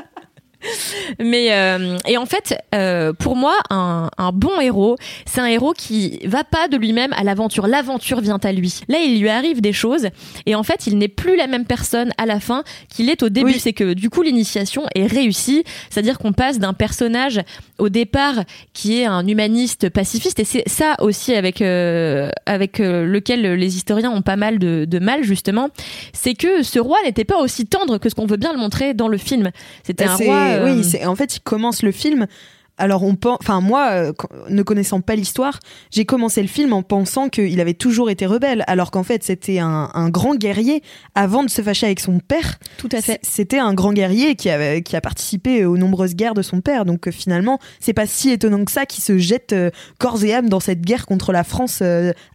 Mais euh, et en fait, euh, pour moi, un, un bon héros, c'est un héros qui va pas de lui-même à l'aventure. L'aventure vient à lui. Là, il lui arrive des choses, et en fait, il n'est plus la même personne à la fin qu'il est au début. Oui. C'est que du coup, l'initiation est réussie, c'est-à-dire qu'on passe d'un personnage au départ qui est un humaniste pacifiste, et c'est ça aussi avec euh, avec euh, lequel les historiens ont pas mal de, de mal justement, c'est que ce roi n'était pas aussi tendre que ce qu'on veut bien le montrer dans le film. C'était Bah, un roi. Euh, Oui, c'est en fait, il commence le film. Alors on pense, enfin moi, euh, ne connaissant pas l'histoire, j'ai commencé le film en pensant qu'il avait toujours été rebelle, alors qu'en fait c'était un, un grand guerrier avant de se fâcher avec son père. Tout à fait. C'était un grand guerrier qui a, qui a participé aux nombreuses guerres de son père. Donc euh, finalement, c'est pas si étonnant que ça qu'il se jette euh, corps et âme dans cette guerre contre la France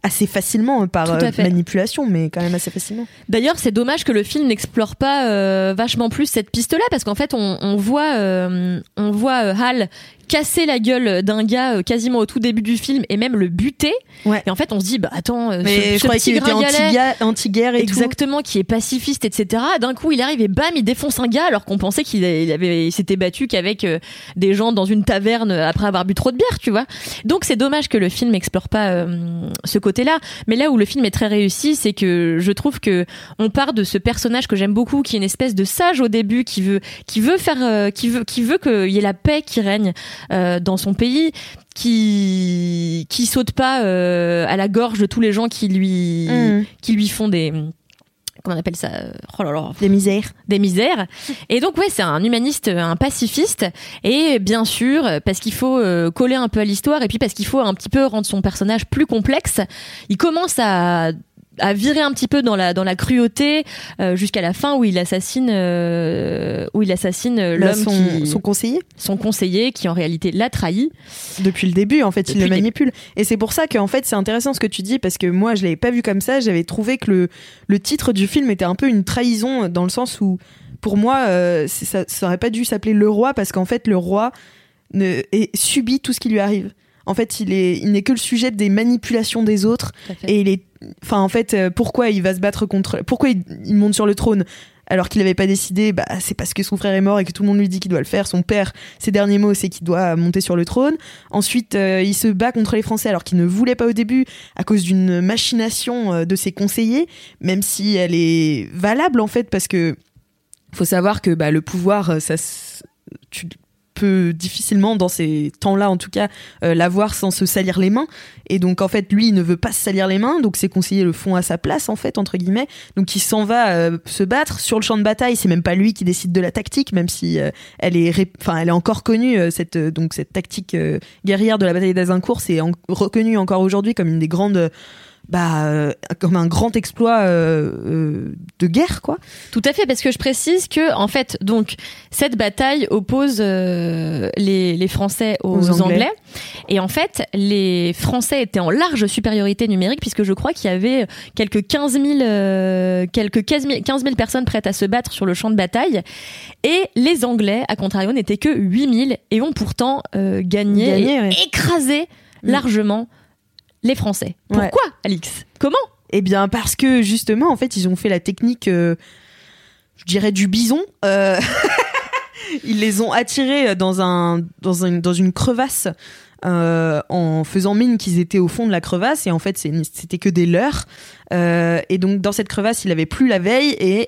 assez facilement par manipulation, mais quand même assez facilement. D'ailleurs, c'est dommage que le film n'explore pas euh, vachement plus cette piste-là, parce qu'en fait, on, on voit, euh, on voit euh, Hal casser la gueule d'un gars euh, quasiment au tout début du film et même le buter. Ouais. Et en fait, on se dit, bah attends, euh, ce- Mais ce, je petit qu'il était anti-guerre et tout. exactement, qui est pacifiste, etc. D'un coup, il arrive et bam, il défonce un gars alors qu'on pensait qu'il avait, il s'était battu qu'avec euh, des gens dans une taverne après avoir bu trop de bière, tu vois. Donc c'est dommage que le film n'explore pas euh, ce côté-là. Mais là où le film est très réussi, c'est que je trouve que on part de ce personnage que j'aime beaucoup, qui est une espèce de sage au début, qui veut, qui veut faire, euh, qui veut, qui veut qu'il y ait la paix qui règne euh, dans son pays qui qui saute pas euh, à la gorge de tous les gens qui lui Mm. qui lui font des comment on appelle ça euh, oh là là, Des misères. des misères et donc ouais c'est un humaniste un pacifiste et bien sûr parce qu'il faut coller un peu à l'histoire et puis parce qu'il faut un petit peu rendre son personnage plus complexe il commence à à virer un petit peu dans la dans la cruauté euh, jusqu'à la fin où il assassine euh, où il assassine euh, Là, l'homme son, qui son conseiller. son conseiller qui en réalité l'a trahi. Depuis le début en fait il Depuis le le manipule. Et c'est pour ça qu'en fait c'est intéressant ce que tu dis parce que moi je l'avais pas vu comme ça. J'avais trouvé que le, le titre du film était un peu une trahison dans le sens où pour moi euh, ça, ça aurait pas dû s'appeler le roi parce qu'en fait le roi ne, subit tout ce qui lui arrive en fait il est il n'est que le sujet des manipulations des autres et il est enfin en fait euh, pourquoi il va se battre contre pourquoi il, il monte sur le trône alors qu'il n'avait pas décidé, bah, c'est parce que son frère est mort et que tout le monde lui dit qu'il doit le faire. Son père, ses derniers mots, c'est qu'il doit monter sur le trône. Ensuite, euh, il se bat contre les Français alors qu'il ne voulait pas au début à cause d'une machination euh, de ses conseillers, même si elle est valable en fait parce que faut savoir que bah, le pouvoir, ça, tu peut difficilement, dans ces temps-là en tout cas, euh, l'avoir sans se salir les mains. Et donc en fait, lui, ne veut pas se salir les mains, donc ses conseillers le font à sa place en fait, entre guillemets. Donc il s'en va euh, se battre sur le champ de bataille. C'est même pas lui qui décide de la tactique, même si euh, elle est, enfin, elle est encore connue cette donc cette tactique guerrière de la bataille d'Azincourt, c'est reconnue encore aujourd'hui comme une des grandes bah, euh, comme un grand exploit euh, euh, de guerre, quoi. Tout à fait, parce que je précise que, en fait, donc, cette bataille oppose les, les, Français aux, Anglais. Et en fait, les Français étaient en large supériorité numérique, puisque je crois qu'il y avait quelques 15 000, quelques 15 000, personnes prêtes à se battre sur le champ de bataille. Et les Anglais, à contrario, n'étaient que 8 000 et ont pourtant gagné, écrasé mm. largement les Français. Pourquoi, Alix? Comment? Eh bien, parce que justement, en fait, ils ont fait la technique, euh, je dirais, du bison. Euh, ils les ont attirés dans, un, dans, dans une crevasse. Euh, en faisant mine qu'ils étaient au fond de la crevasse et en fait c'était que des leurs et donc dans cette crevasse il avait plus la veille et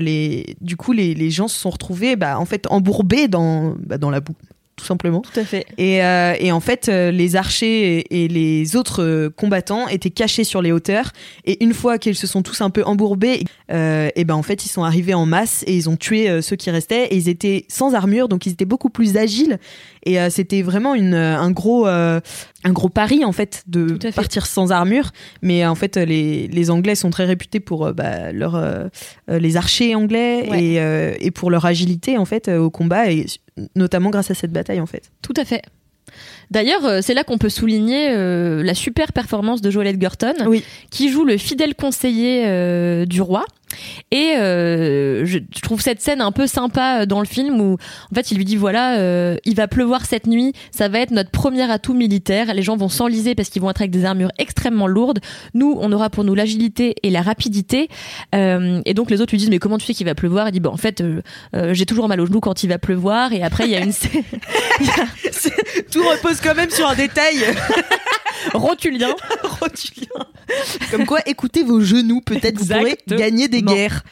les du coup les, gens se sont retrouvés bah, en fait embourbés dans bah, dans la boue tout simplement. Tout à fait. Et, euh, et en fait, euh, les archers et, les autres euh, combattants étaient cachés sur les hauteurs. Et une fois qu'ils se sont tous un peu embourbés, et ben en fait, ils sont arrivés en masse et ils ont tué ceux qui restaient. Et ils étaient sans armure, donc ils étaient beaucoup plus agiles. Et c'était vraiment une, un gros, un gros pari en fait de partir sans armure. Mais en fait, les, les Anglais sont très réputés pour bah, leur, les archers anglais et, et pour leur agilité en fait au combat. Et notamment grâce à cette bataille en fait. Tout à fait. D'ailleurs, euh, c'est là qu'on peut souligner euh, la super performance de Joel Edgerton, qui joue le fidèle conseiller euh, du roi. Et euh, je, trouve cette scène un peu sympa euh, dans le film où en fait il lui dit voilà euh, il va pleuvoir cette nuit, ça va être notre premier atout militaire. Les gens vont s'enliser parce qu'ils vont être avec des armures extrêmement lourdes. Nous on aura pour nous l'agilité et la rapidité. et donc les autres lui disent mais comment tu sais qu'il va pleuvoir? Il dit bon en fait j'ai toujours mal aux genoux quand il va pleuvoir. Et après il y a une tout repose quand même sur un détail. Rotulien. Rotulien. Comme quoi, écoutez vos genoux, peut-être vous pourrez gagner des guerres.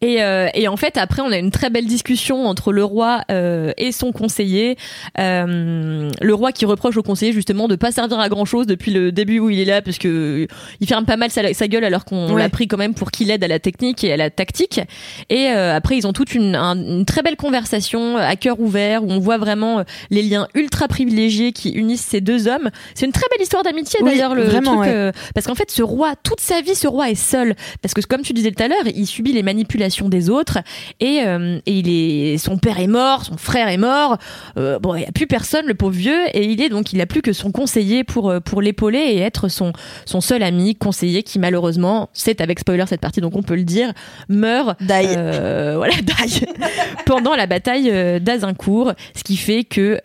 Et, euh, et, en fait, après, on a une très belle discussion entre le roi euh, et son conseiller. Euh, le roi qui reproche au conseiller justement de pas servir à grand chose depuis le début où il est là, parce que il ferme pas mal sa, gueule alors qu'on l'a pris quand même pour qu'il aide à la technique et à la tactique. Et euh, après, ils ont toute une, une, très belle conversation à cœur ouvert où on voit vraiment euh, les liens ultra privilégiés qui unissent ces deux hommes. C'est une très belle histoire d'amitié d'ailleurs, le truc, euh, parce qu'en fait, ce roi, toute sa vie, ce roi est seul, parce que comme tu disais tout à l'heure, il subit les manipulations des autres et, euh, et, il est son père est mort son frère est mort. Euh, bon il y a plus personne le pauvre vieux et il est donc il a plus que son conseiller pour euh, pour l'épauler et être son son seul ami conseiller qui malheureusement c'est avec spoiler cette partie donc on peut le dire meurt voilà die pendant la bataille d'Azincourt. Ce qui fait que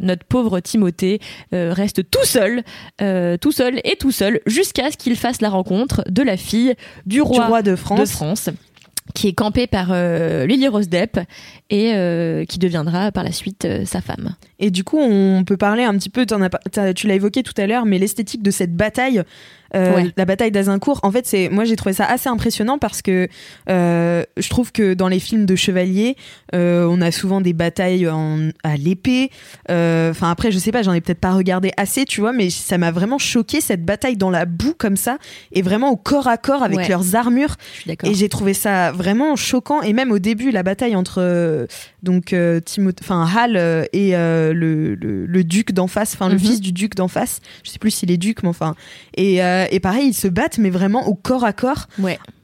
notre pauvre Timothée reste tout seul tout seul et tout seul jusqu'à ce qu'il fasse la rencontre de la fille du roi, de France, de France qui est campé par euh, Lily Rose Depp et euh, qui deviendra par la suite euh, sa femme. Et du coup, on peut parler un petit peu, tu l'as évoqué tout à l'heure, mais l'esthétique de cette bataille, euh, la bataille d'Azincourt, en fait, c'est moi j'ai trouvé ça assez impressionnant parce que euh, je trouve que dans les films de chevaliers, euh, on a souvent des batailles en, à l'épée. Enfin après, je sais pas, j'en ai peut-être pas regardé assez, tu vois, mais ça m'a vraiment choqué cette bataille dans la boue comme ça et vraiment au corps à corps avec leurs armures. Et j'ai trouvé ça vraiment choquant. Et même au début, la bataille entre donc Timothée, enfin Hal et le, le, duc d'en face, enfin le mhm. fils du duc d'en face. Je sais plus s'il est duc, mais enfin et euh, et pareil, ils se battent, mais vraiment au corps à corps,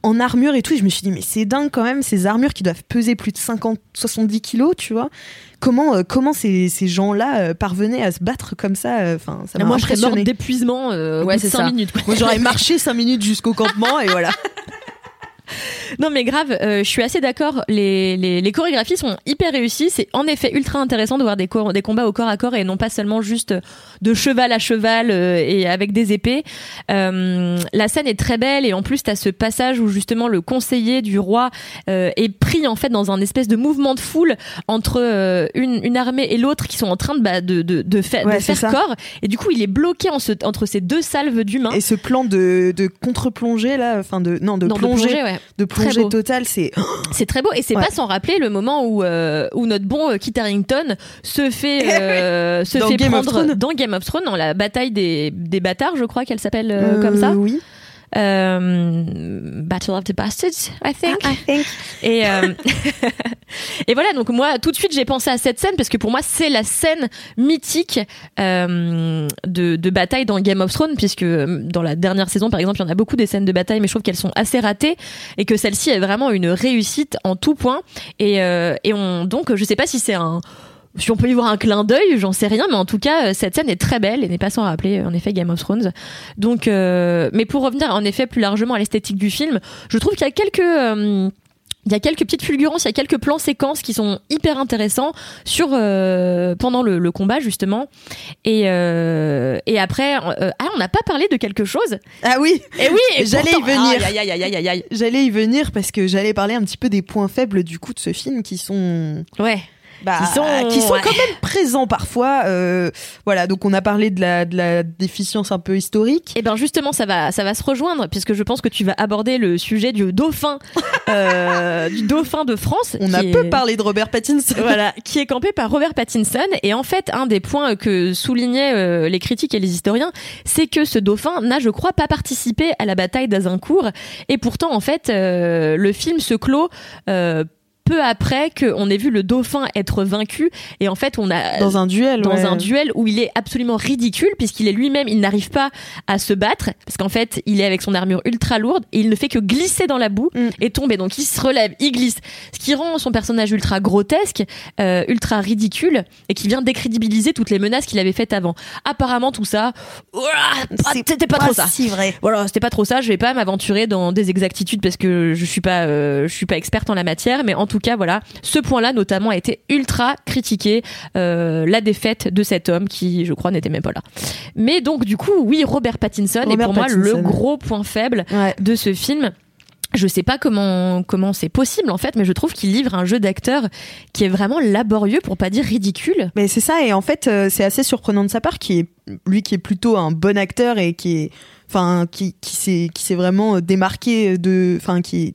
en armure et tout. Et je me suis dit, mais c'est dingue quand même, ces armures qui doivent peser plus de 50, 70 kilos, tu vois. Comment, euh, comment ces, ces gens-là euh, parvenaient à se battre comme ça Enfin, ça Moi, je serais morte d'épuisement ouais, c'est 5 minutes. Moi, j'aurais marché 5 minutes jusqu'au campement et voilà. Non mais grave, euh, je suis assez d'accord. Les, les, les chorégraphies sont hyper réussies. C'est en effet ultra intéressant de voir des, des combats au corps à corps et non pas seulement juste de cheval à cheval euh, et avec des épées. Euh, la scène est très belle et en plus t'as ce passage où justement le conseiller du roi euh, est pris en fait dans un espèce de mouvement de foule entre euh, une, une armée et l'autre qui sont en train de, bah, de, de, de, fa- Ouais, de faire ça. corps et du coup il est bloqué en ce- entre ces deux salves d'humains. Et ce plan de, de contre-plongée là, enfin de non de Non, plongée, de plongée, ouais. De plongée totale, c'est C'est très beau et c'est Ouais. pas sans rappeler le moment où euh, où notre bon euh, Kit Harington se fait euh, se Dans fait Game of prendre Thrones. dans Game of Thrones dans la bataille des des bâtards je crois qu'elle s'appelle euh, comme ça Oui. Euh, Battle of the Bastards I think. Et euh, et voilà donc moi tout de suite j'ai pensé à cette scène parce que pour moi c'est la scène mythique euh, de, de bataille dans Game of Thrones puisque dans la dernière saison par exemple il y en a beaucoup des scènes de bataille mais je trouve qu'elles sont assez ratées et que celle-ci est vraiment une réussite en tout point. Et, euh, et on donc je sais pas si c'est un si on peut y voir un clin d'œil, j'en sais rien, mais en tout cas, euh, cette scène est très belle et n'est pas sans rappeler, euh, en effet, Game of Thrones. Donc, euh, mais pour revenir, en effet, plus largement à l'esthétique du film, je trouve qu'il y a quelques, euh, il y a quelques petites fulgurances, il y a quelques plans séquences qui sont hyper intéressants sur euh, pendant le, le combat justement. Et euh, et après, euh, ah, on n'a pas parlé de quelque chose. Ah oui, Et oui, J'allais y venir. J'allais y venir parce que j'allais parler un petit peu des points faibles du coup de ce film qui sont Ouais. Bah, Qui sont- qui sont ouais. quand même présents parfois. euh, voilà, donc on a parlé de la, de la déficience un peu historique. Et ben justement, ça va, ça va se rejoindre puisque je pense que tu vas aborder le sujet du dauphin, euh, du dauphin de France. On a est- peu parlé de Robert Pattinson. Voilà, qui est campé par Robert Pattinson. Et en fait, un des points que soulignaient euh, les critiques et les historiens, c'est que ce dauphin n'a, je crois, pas participé à la bataille d'Azincourt. Et pourtant, en fait, euh, le film se clôt. Peu après qu'on ait vu le dauphin être vaincu et en fait on a Dans un duel. dans ouais. un duel où il est absolument ridicule puisqu'il est lui-même, il n'arrive pas à se battre parce qu'en fait, il est avec son armure ultra lourde et il ne fait que glisser dans la boue Mm. et tomber. Donc il se relève, il glisse, ce qui rend son personnage ultra grotesque, euh, ultra ridicule et qui vient décrédibiliser toutes les menaces qu'il avait faites avant. Apparemment tout ça, pas- c'était pas, trop ça. si vrai. Voilà, c'était pas trop ça. Je vais pas m'aventurer dans des exactitudes parce que je suis pas, euh, je suis pas experte en la matière. Mais en tout cas, voilà, ce point-là notamment a été ultra critiqué. euh, la défaite de cet homme qui, je crois, n'était même pas là. Mais donc, du coup, oui, Robert Pattinson est Robert pour moi le gros point faible Ouais. de ce film. Je sais pas comment comment c'est possible en fait, mais je trouve qu'il livre un jeu d'acteur qui est vraiment laborieux pour pas dire ridicule. Mais c'est ça, et en fait, euh, c'est assez surprenant de sa part, qui est lui qui est plutôt un bon acteur et qui est, enfin, qui qui s'est qui s'est vraiment euh, démarqué de, enfin, qui est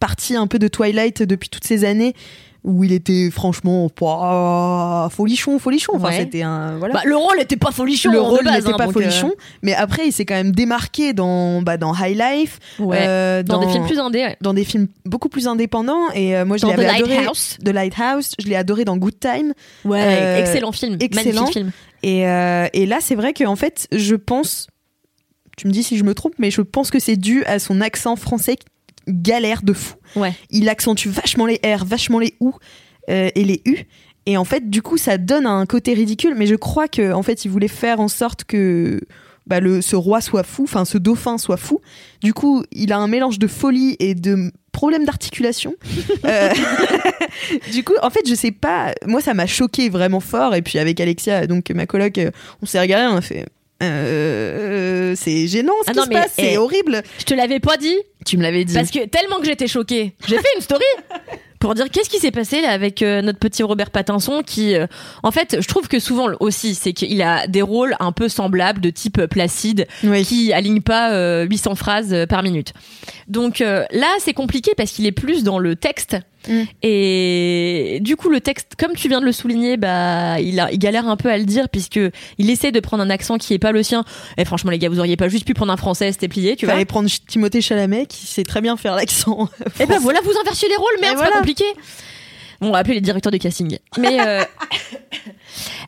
parti un peu de Twilight depuis toutes ces années où il était franchement pas folichon, folichon. Enfin, Ouais. c'était un voilà. Bah, le rôle était pas folichon. le de rôle n'était hein, pas donc, euh, folichon, mais après il s'est quand même démarqué dans bah, dans High Life, ouais. euh, dans, des films plus indés. ouais. dans des films beaucoup plus indépendants et euh, moi je l'avais adoré. Lighthouse. The Lighthouse, je l'ai adoré dans Good Time. Ouais, excellent film, excellent. film. Et, et là, c'est vrai qu'en fait, je pense, tu me dis si je me trompe, mais je pense que c'est dû à son accent français galère de fou. Ouais. Il accentue vachement les R, vachement les OU euh, et les U. Et en fait, du coup, ça donne un côté ridicule, mais je crois que en fait, il voulait faire en sorte que bah, le, ce roi soit fou, enfin ce dauphin soit fou. Du coup, il a un mélange de folie et de problèmes d'articulation. Euh, du coup, en fait, je sais pas. Moi, ça m'a choqué vraiment fort. Et puis avec Alexia, donc ma coloc, euh, on s'est regardé, on a fait. Euh, c'est gênant ce Ah qui non, se mais, passe, c'est eh, horrible. Je te l'avais pas dit Tu me l'avais dit. parce que tellement que j'étais choquée, j'ai fait une story pour dire qu'est-ce qui s'est passé là avec euh, notre petit Robert Pattinson qui, euh, en fait, je trouve que souvent aussi, c'est qu'il a des rôles un peu semblables de type euh, Placide Oui. qui aligne pas euh, 800 phrases euh, par minute. Donc euh, là, c'est compliqué parce qu'il est plus dans le texte. Mm. Et du coup, le texte, comme tu viens de le souligner, bah, il, a, il galère un peu à le dire puisque il essaie de prendre un accent qui est pas le sien. Et franchement, les gars, vous auriez pas juste pu prendre un français, c'était plié, tu Tu vois. fallait prendre Timothée Chalamet qui sait très bien faire l'accent. Et ben voilà, vous inversiez les rôles, merde, c'est pas compliqué. Bon, on va appeler les directeurs de casting. Mais euh, Euh,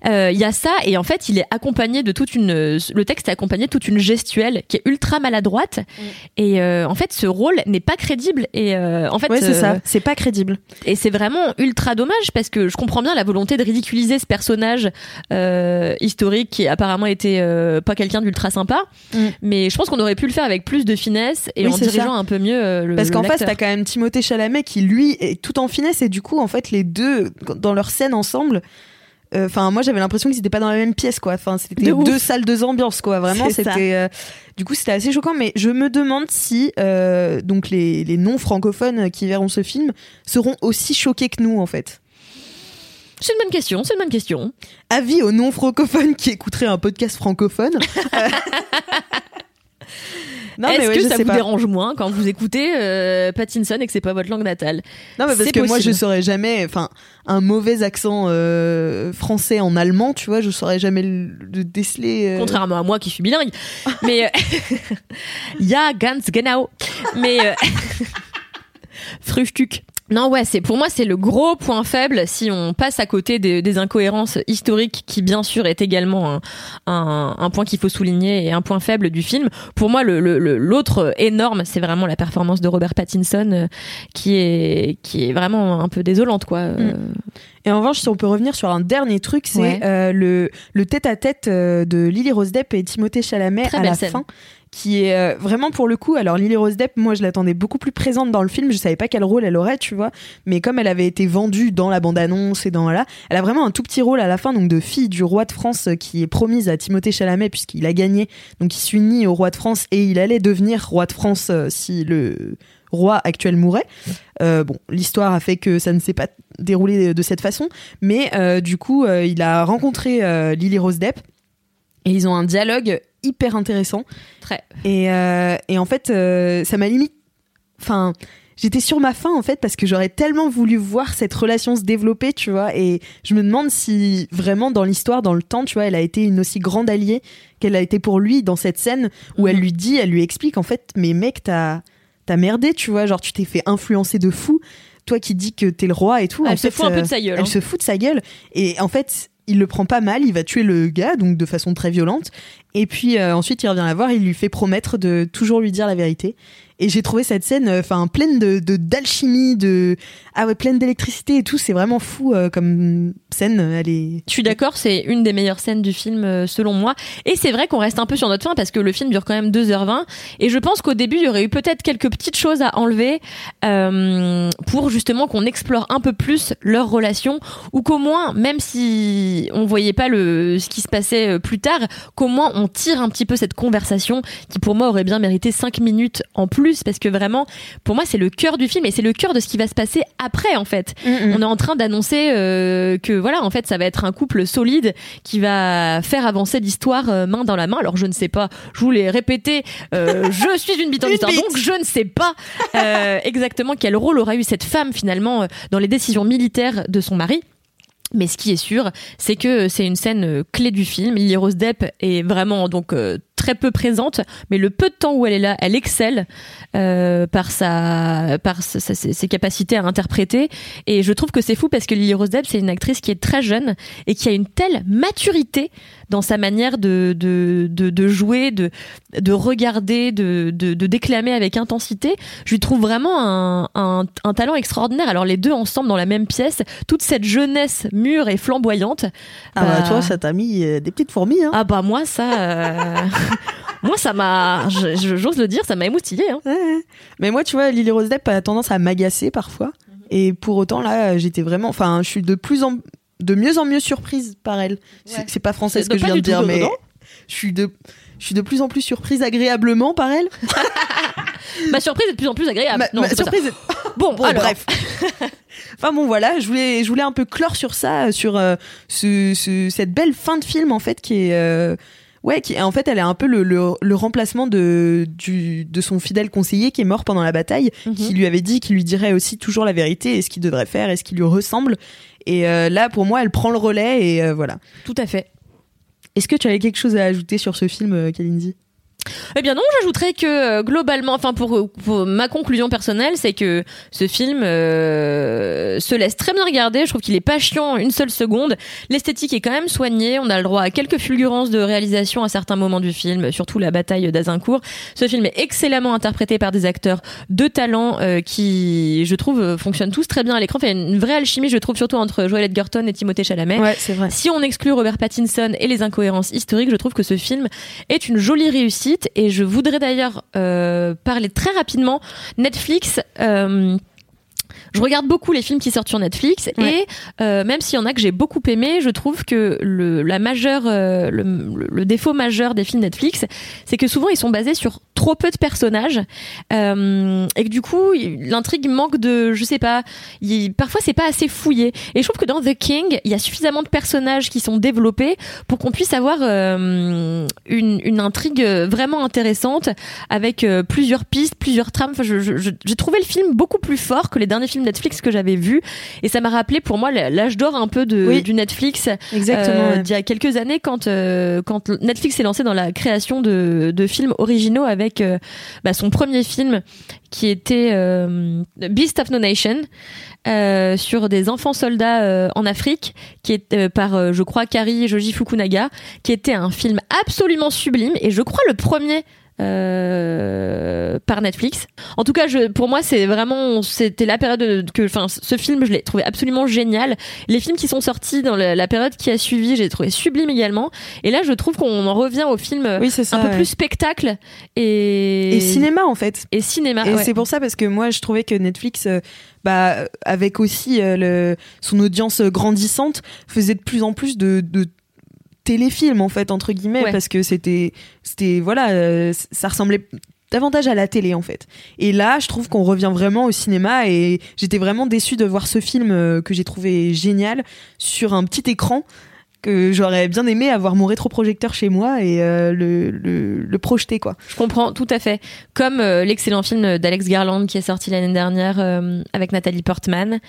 Il y a ça et en fait il est accompagné de toute une le texte est accompagné de toute une gestuelle qui est ultra maladroite et euh, en fait ce rôle n'est pas crédible et euh, en fait Ouais, c'est euh, ça. C'est pas crédible. et c'est vraiment ultra dommage parce que je comprends bien la volonté de ridiculiser ce personnage euh, historique qui apparemment était euh, pas quelqu'un d'ultra sympa, Mm. mais je pense qu'on aurait pu le faire avec plus de finesse et Oui, en dirigeant ça. un peu mieux euh, le Parce qu'en face, t'as quand même Timothée Chalamet qui, lui, est tout en finesse et du coup, en fait, les deux, dans leur scène ensemble, euh, enfin, moi, j'avais l'impression qu'ils étaient pas dans la même pièce, quoi. Enfin, c'était De ouf. deux salles, deux ambiances, quoi. Vraiment, c'était. euh, du coup, c'était assez choquant. Mais je me demande si euh, donc les, les non francophones qui verront ce film seront aussi choqués que nous, en fait. C'est une bonne question, c'est une bonne question. Avis aux non francophones qui écouteraient un podcast francophone. Euh, Est-ce ouais, que ça vous pas. dérange moins quand vous écoutez euh, Pattinson et que c'est pas votre langue natale? Non, mais parce C'est que moi, je saurais jamais, enfin, un mauvais accent euh, français en allemand, tu vois, je saurais jamais le, le déceler. euh. Contrairement à moi qui suis bilingue. Mais euh, ja, ganz genau. Mais euh, Frühstück. Non, ouais, c'est pour moi c'est le gros point faible si on passe à côté des, des incohérences historiques qui bien sûr est également un, un, un point qu'il faut souligner et un point faible du film. Pour moi, le le- le- l'autre énorme, c'est vraiment la performance de Robert Pattinson euh, qui est qui est vraiment un peu désolante quoi. Euh, Et en revanche, si on peut revenir sur un dernier truc, c'est Ouais. euh, le, tête-à-tête de Lily Rose Depp et Timothée Chalamet Très à la scène. fin. Qui est euh, vraiment pour le coup. Alors, Lily Rose Depp, moi, je l'attendais beaucoup plus présente dans le film. Je savais pas quel rôle elle aurait, tu vois. Mais comme elle avait été vendue dans la bande-annonce et dans là, elle a vraiment un tout petit rôle à la fin, donc de fille du roi de France euh, qui est promise à Timothée Chalamet puisqu'il a gagné. Donc, il s'unit au roi de France et il allait devenir roi de France euh, si le roi actuel mourait. Bon, l'histoire a fait que ça ne s'est pas déroulé de cette façon, mais du coup, il a rencontré Lily Rose Depp et ils ont un dialogue hyper intéressant. Très. Et, euh, et en fait, euh, ça m'a limite. Enfin, j'étais sur ma faim en fait parce que j'aurais tellement voulu voir cette relation se développer, tu vois. Et je me demande si vraiment dans l'histoire, dans le temps, tu vois, elle a été une aussi grande alliée qu'elle a été pour lui dans cette scène où elle Mhm. lui dit, elle lui explique en fait, mais mec, t'as t'as merdé, tu vois, genre tu t'es fait influencer de fou. Toi qui dis que t'es le roi et tout. Elle en se fait, fout un peu euh, de sa gueule. elle hein. se fout de sa gueule. Et en fait, il le prend pas mal, il va tuer le gars, donc de façon très violente. Et puis euh, ensuite, il revient la voir, il lui fait promettre de toujours lui dire la vérité. Et j'ai trouvé cette scène, euh, enfin, pleine de d'alchimie, de, ah ouais, pleine d'électricité et tout. C'est vraiment fou euh, comme scène. Elle est. Je suis d'accord, c'est une des meilleures scènes du film euh, selon moi. Et c'est vrai qu'on reste un peu sur notre fin parce que le film dure quand même 2h20. Et je pense qu'au début, il y aurait eu peut-être quelques petites choses à enlever euh, pour justement qu'on explore un peu plus leur relation ou qu'au moins, même si on voyait pas le ce qui se passait euh, plus tard, qu'au moins on tire un petit peu cette conversation qui pour moi aurait bien mérité 5 minutes en plus parce que vraiment, pour moi, c'est le cœur du film et c'est le cœur de ce qui va se passer après en fait on est en train d'annoncer euh, que voilà en fait ça va être un couple solide qui va faire avancer l'histoire euh, main dans la main alors je ne sais pas je vous l'ai répété euh, je suis une bite en bite. donc je ne sais pas exactement quel rôle aura eu cette femme finalement dans les décisions militaires de son mari mais ce qui est sûr, c'est que c'est une scène clé du film. Lily Rose Depp est vraiment donc très peu présente, mais le peu de temps où elle est là, elle excelle euh, par sa par sa- ses, ses capacités à interpréter. Et je trouve que c'est fou parce que Lily Rose Depp, c'est une actrice qui est très jeune et qui a une telle maturité dans sa manière de de, de, de jouer, de de regarder, de, de de déclamer avec intensité. Je lui trouve vraiment un, un un talent extraordinaire. Alors les deux ensemble dans la même pièce, toute cette jeunesse mûre et flamboyante. Ah bah, bah, toi, ça t'a mis euh, des petites fourmis, hein. Ah bah moi ça, euh, moi ça m'a, j'ose le dire, ça m'a émoustillé. Hein. Ouais, ouais. Mais moi, tu vois, Lily Rose Depp a tendance à m'agacer parfois. Et pour autant, là, j'étais vraiment. Enfin, je suis de plus en. de mieux en mieux surprise par elle. C'est- Ouais. C'est pas français ce que je viens de dire, mais. Je suis de. Je suis de plus en plus surprise agréablement par elle. Ma surprise est de plus en plus agréable. Ma- non, ma surprise est- Bon, Bon, alors, bref. enfin bon, voilà, je voulais, je voulais un peu clore sur ça, sur euh, ce, ce- cette belle fin de film en fait qui est. euh, Ouais, qui en fait, elle est un peu le, le, le remplacement de, du, de son fidèle conseiller qui est mort pendant la bataille, Mhm. qui lui avait dit qu'il lui dirait aussi toujours la vérité et ce qu'il devrait faire et ce qui lui ressemble. Et euh, là, pour moi, elle prend le relais et euh, voilà. tout à fait. Est-ce que tu avais quelque chose à ajouter sur ce film, euh, Kalindi? Eh bien non, j'ajouterais que euh, globalement, enfin pour, pour ma conclusion personnelle, c'est que ce film euh, se laisse très bien regarder. Je trouve qu'il est pas chiant une seule seconde. L'esthétique est quand même soignée. On a le droit à quelques fulgurances de réalisation à certains moments du film, surtout la bataille d'Azincourt. Ce film est excellemment interprété par des acteurs de talent euh, qui, je trouve, fonctionnent tous très bien à l'écran. Il y a une vraie alchimie, je trouve, surtout entre Joel Edgerton et Timothée Chalamet. Ouais, c'est vrai. Si on exclut Robert Pattinson et les incohérences historiques, je trouve que ce film est une jolie réussite et je voudrais d'ailleurs euh, parler très rapidement Netflix. Euh, je regarde beaucoup les films qui sortent sur Netflix. Et euh, même s'il y en a que j'ai beaucoup aimé, je trouve que le, la majeure, euh, le, le, défaut majeur des films Netflix, c'est que souvent ils sont basés sur trop peu de personnages euh, et que du coup l'intrigue manque de, je sais pas, il, parfois c'est pas assez fouillé. Et je trouve que dans The King, il y a suffisamment de personnages qui sont développés pour qu'on puisse avoir euh, une, une, intrigue vraiment intéressante avec euh, plusieurs pistes, plusieurs trames. Enfin, j'ai trouvé le film beaucoup plus fort que les derniers films Netflix que j'avais vus et ça m'a rappelé pour moi l'âge d'or un peu de, du Netflix Exactement, d'il y a quelques années quand quand Netflix s'est lancé dans la création de, de films originaux avec euh, bah, son premier film qui était euh, Beast of No Nation euh, sur des enfants soldats en Afrique qui est par je crois Kari Joji Fukunaga qui était un film absolument sublime. Et je crois le premier euh, par Netflix. En tout cas, je, pour moi, c'est vraiment, c'était la période que, enfin, ce film, je l'ai trouvé absolument génial. Les films qui sont sortis dans la, la période qui a suivi, j'ai trouvé sublime également. Et là, je trouve qu'on en revient au film oui, ça, un peu ouais. plus spectacle et et cinéma en fait. et cinéma. Et ouais. c'est pour ça parce que moi je trouvais que Netflix, euh, bah, avec aussi euh, le, son audience grandissante, faisait de plus en plus de, de téléfilms en fait entre guillemets Ouais. parce que c'était c'était voilà euh, ça ressemblait davantage à la télé en fait. Et là, je trouve qu'on revient vraiment au cinéma et j'étais vraiment déçue de voir ce film euh, que j'ai trouvé génial sur un petit écran que j'aurais bien aimé avoir mon rétroprojecteur chez moi et euh, le, le, le projeter quoi. Je comprends tout à fait. Comme euh, l'excellent film d'Alex Garland qui est sorti l'année dernière euh, avec Nathalie Portman,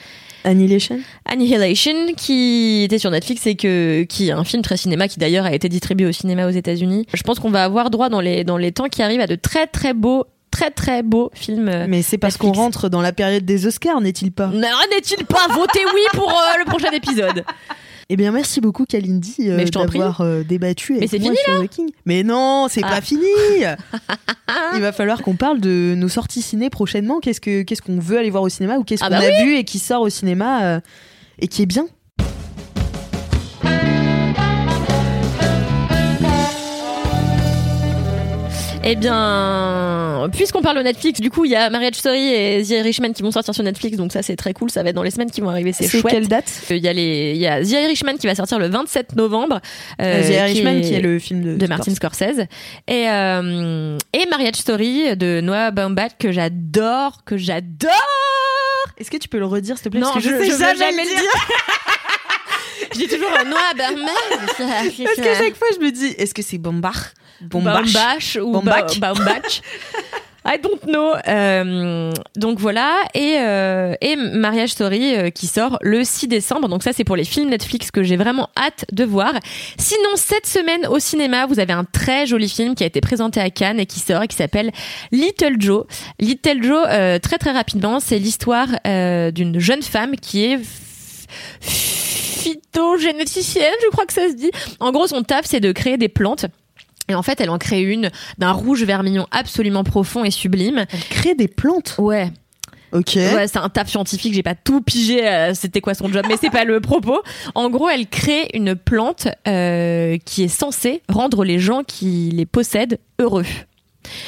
Annihilation? Annihilation, qui était sur Netflix et que qui est un film très cinéma qui d'ailleurs a été distribué au cinéma aux États-Unis. Je pense qu'on va avoir droit dans les dans les temps qui arrivent à de très très beaux très très beaux films. euh, Mais c'est parce qu'on rentre dans la période des Oscars, n'est-il pas? Non, n'est-il pas? Voté oui pour euh, le prochain épisode Eh bien, merci beaucoup, Kalindi, euh, Mais d'avoir euh, débattu avec c'est moi fini, sur The King. Mais non, c'est Ah. pas fini Il va falloir qu'on parle de nos sorties ciné prochainement. Qu'est-ce que qu'est-ce qu'on veut aller voir au cinéma ou qu'est-ce Ah qu'on bah a vu et qui sort au cinéma euh, et qui est bien Eh bien, puisqu'on parle de Netflix, du coup, il y a Marriage Story et The Irishman qui vont sortir sur Netflix, donc ça c'est très cool, ça va être dans les semaines qui vont arriver, c'est chouette. quelle date Il y a les, y a The Irishman qui va sortir le 27 novembre. euh, The Irishman, qui est, le film de, de Martin Scorsese. Et euh, et Marriage Story de Noah Baumbach que j'adore que j'adore. Est-ce que tu peux le redire, s'il te plaît? Non Parce que je, sais je jamais jamais le dire. je dis toujours euh, Noah Baumbach Parce qu'à chaque fois, je me dis, est-ce que c'est Bombach Baumbach ou Baumbach. Ba- Baumbach I don't know. Euh, donc voilà et euh, et Mariage Story euh, qui sort le 6 décembre. Donc ça c'est pour les films Netflix que j'ai vraiment hâte de voir. Sinon cette semaine au cinéma vous avez un très joli film qui a été présenté à Cannes et qui sort et qui s'appelle Little Joe. Little Joe euh, très très rapidement c'est l'histoire d'une jeune femme qui est phytogénéticienne je crois que ça se dit. En gros son taf c'est de créer des plantes. Et en fait, elle en crée une d'un rouge vermillon absolument profond et sublime. Elle crée des plantes. Ouais, Ok. ouais, c'est un taf scientifique. J'ai pas tout pigé. euh, C'était quoi son job, mais c'est pas le propos. En gros, elle crée une plante euh, qui est censée rendre les gens qui les possèdent heureux.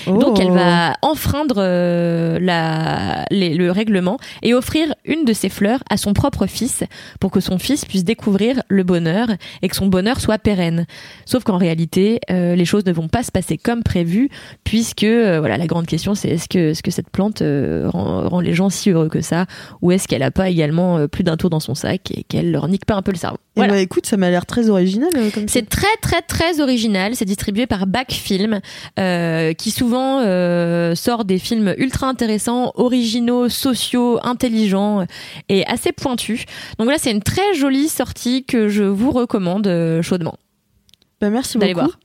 Donc, elle Oh. va enfreindre euh, la, les- le règlement et offrir une de ses fleurs à son propre fils pour que son fils puisse découvrir le bonheur et que son bonheur soit pérenne. Sauf qu'en réalité, euh, les choses ne vont pas se passer comme prévu puisque euh, voilà la grande question c'est est-ce que, est-ce que cette plante rend, rend les gens si heureux que ça ou est-ce qu'elle a pas également plus d'un tour dans son sac et qu'elle leur nique pas un peu le cerveau? Eh Voilà. bah, écoute, ça m'a l'air très original. C'est très très très original. C'est distribué par Back Film, euh, qui souvent euh, sort des films ultra intéressants, originaux, sociaux, intelligents et assez pointus. Donc là, c'est une très jolie sortie que je vous recommande euh, chaudement. Bah, merci d'aller beaucoup. voir.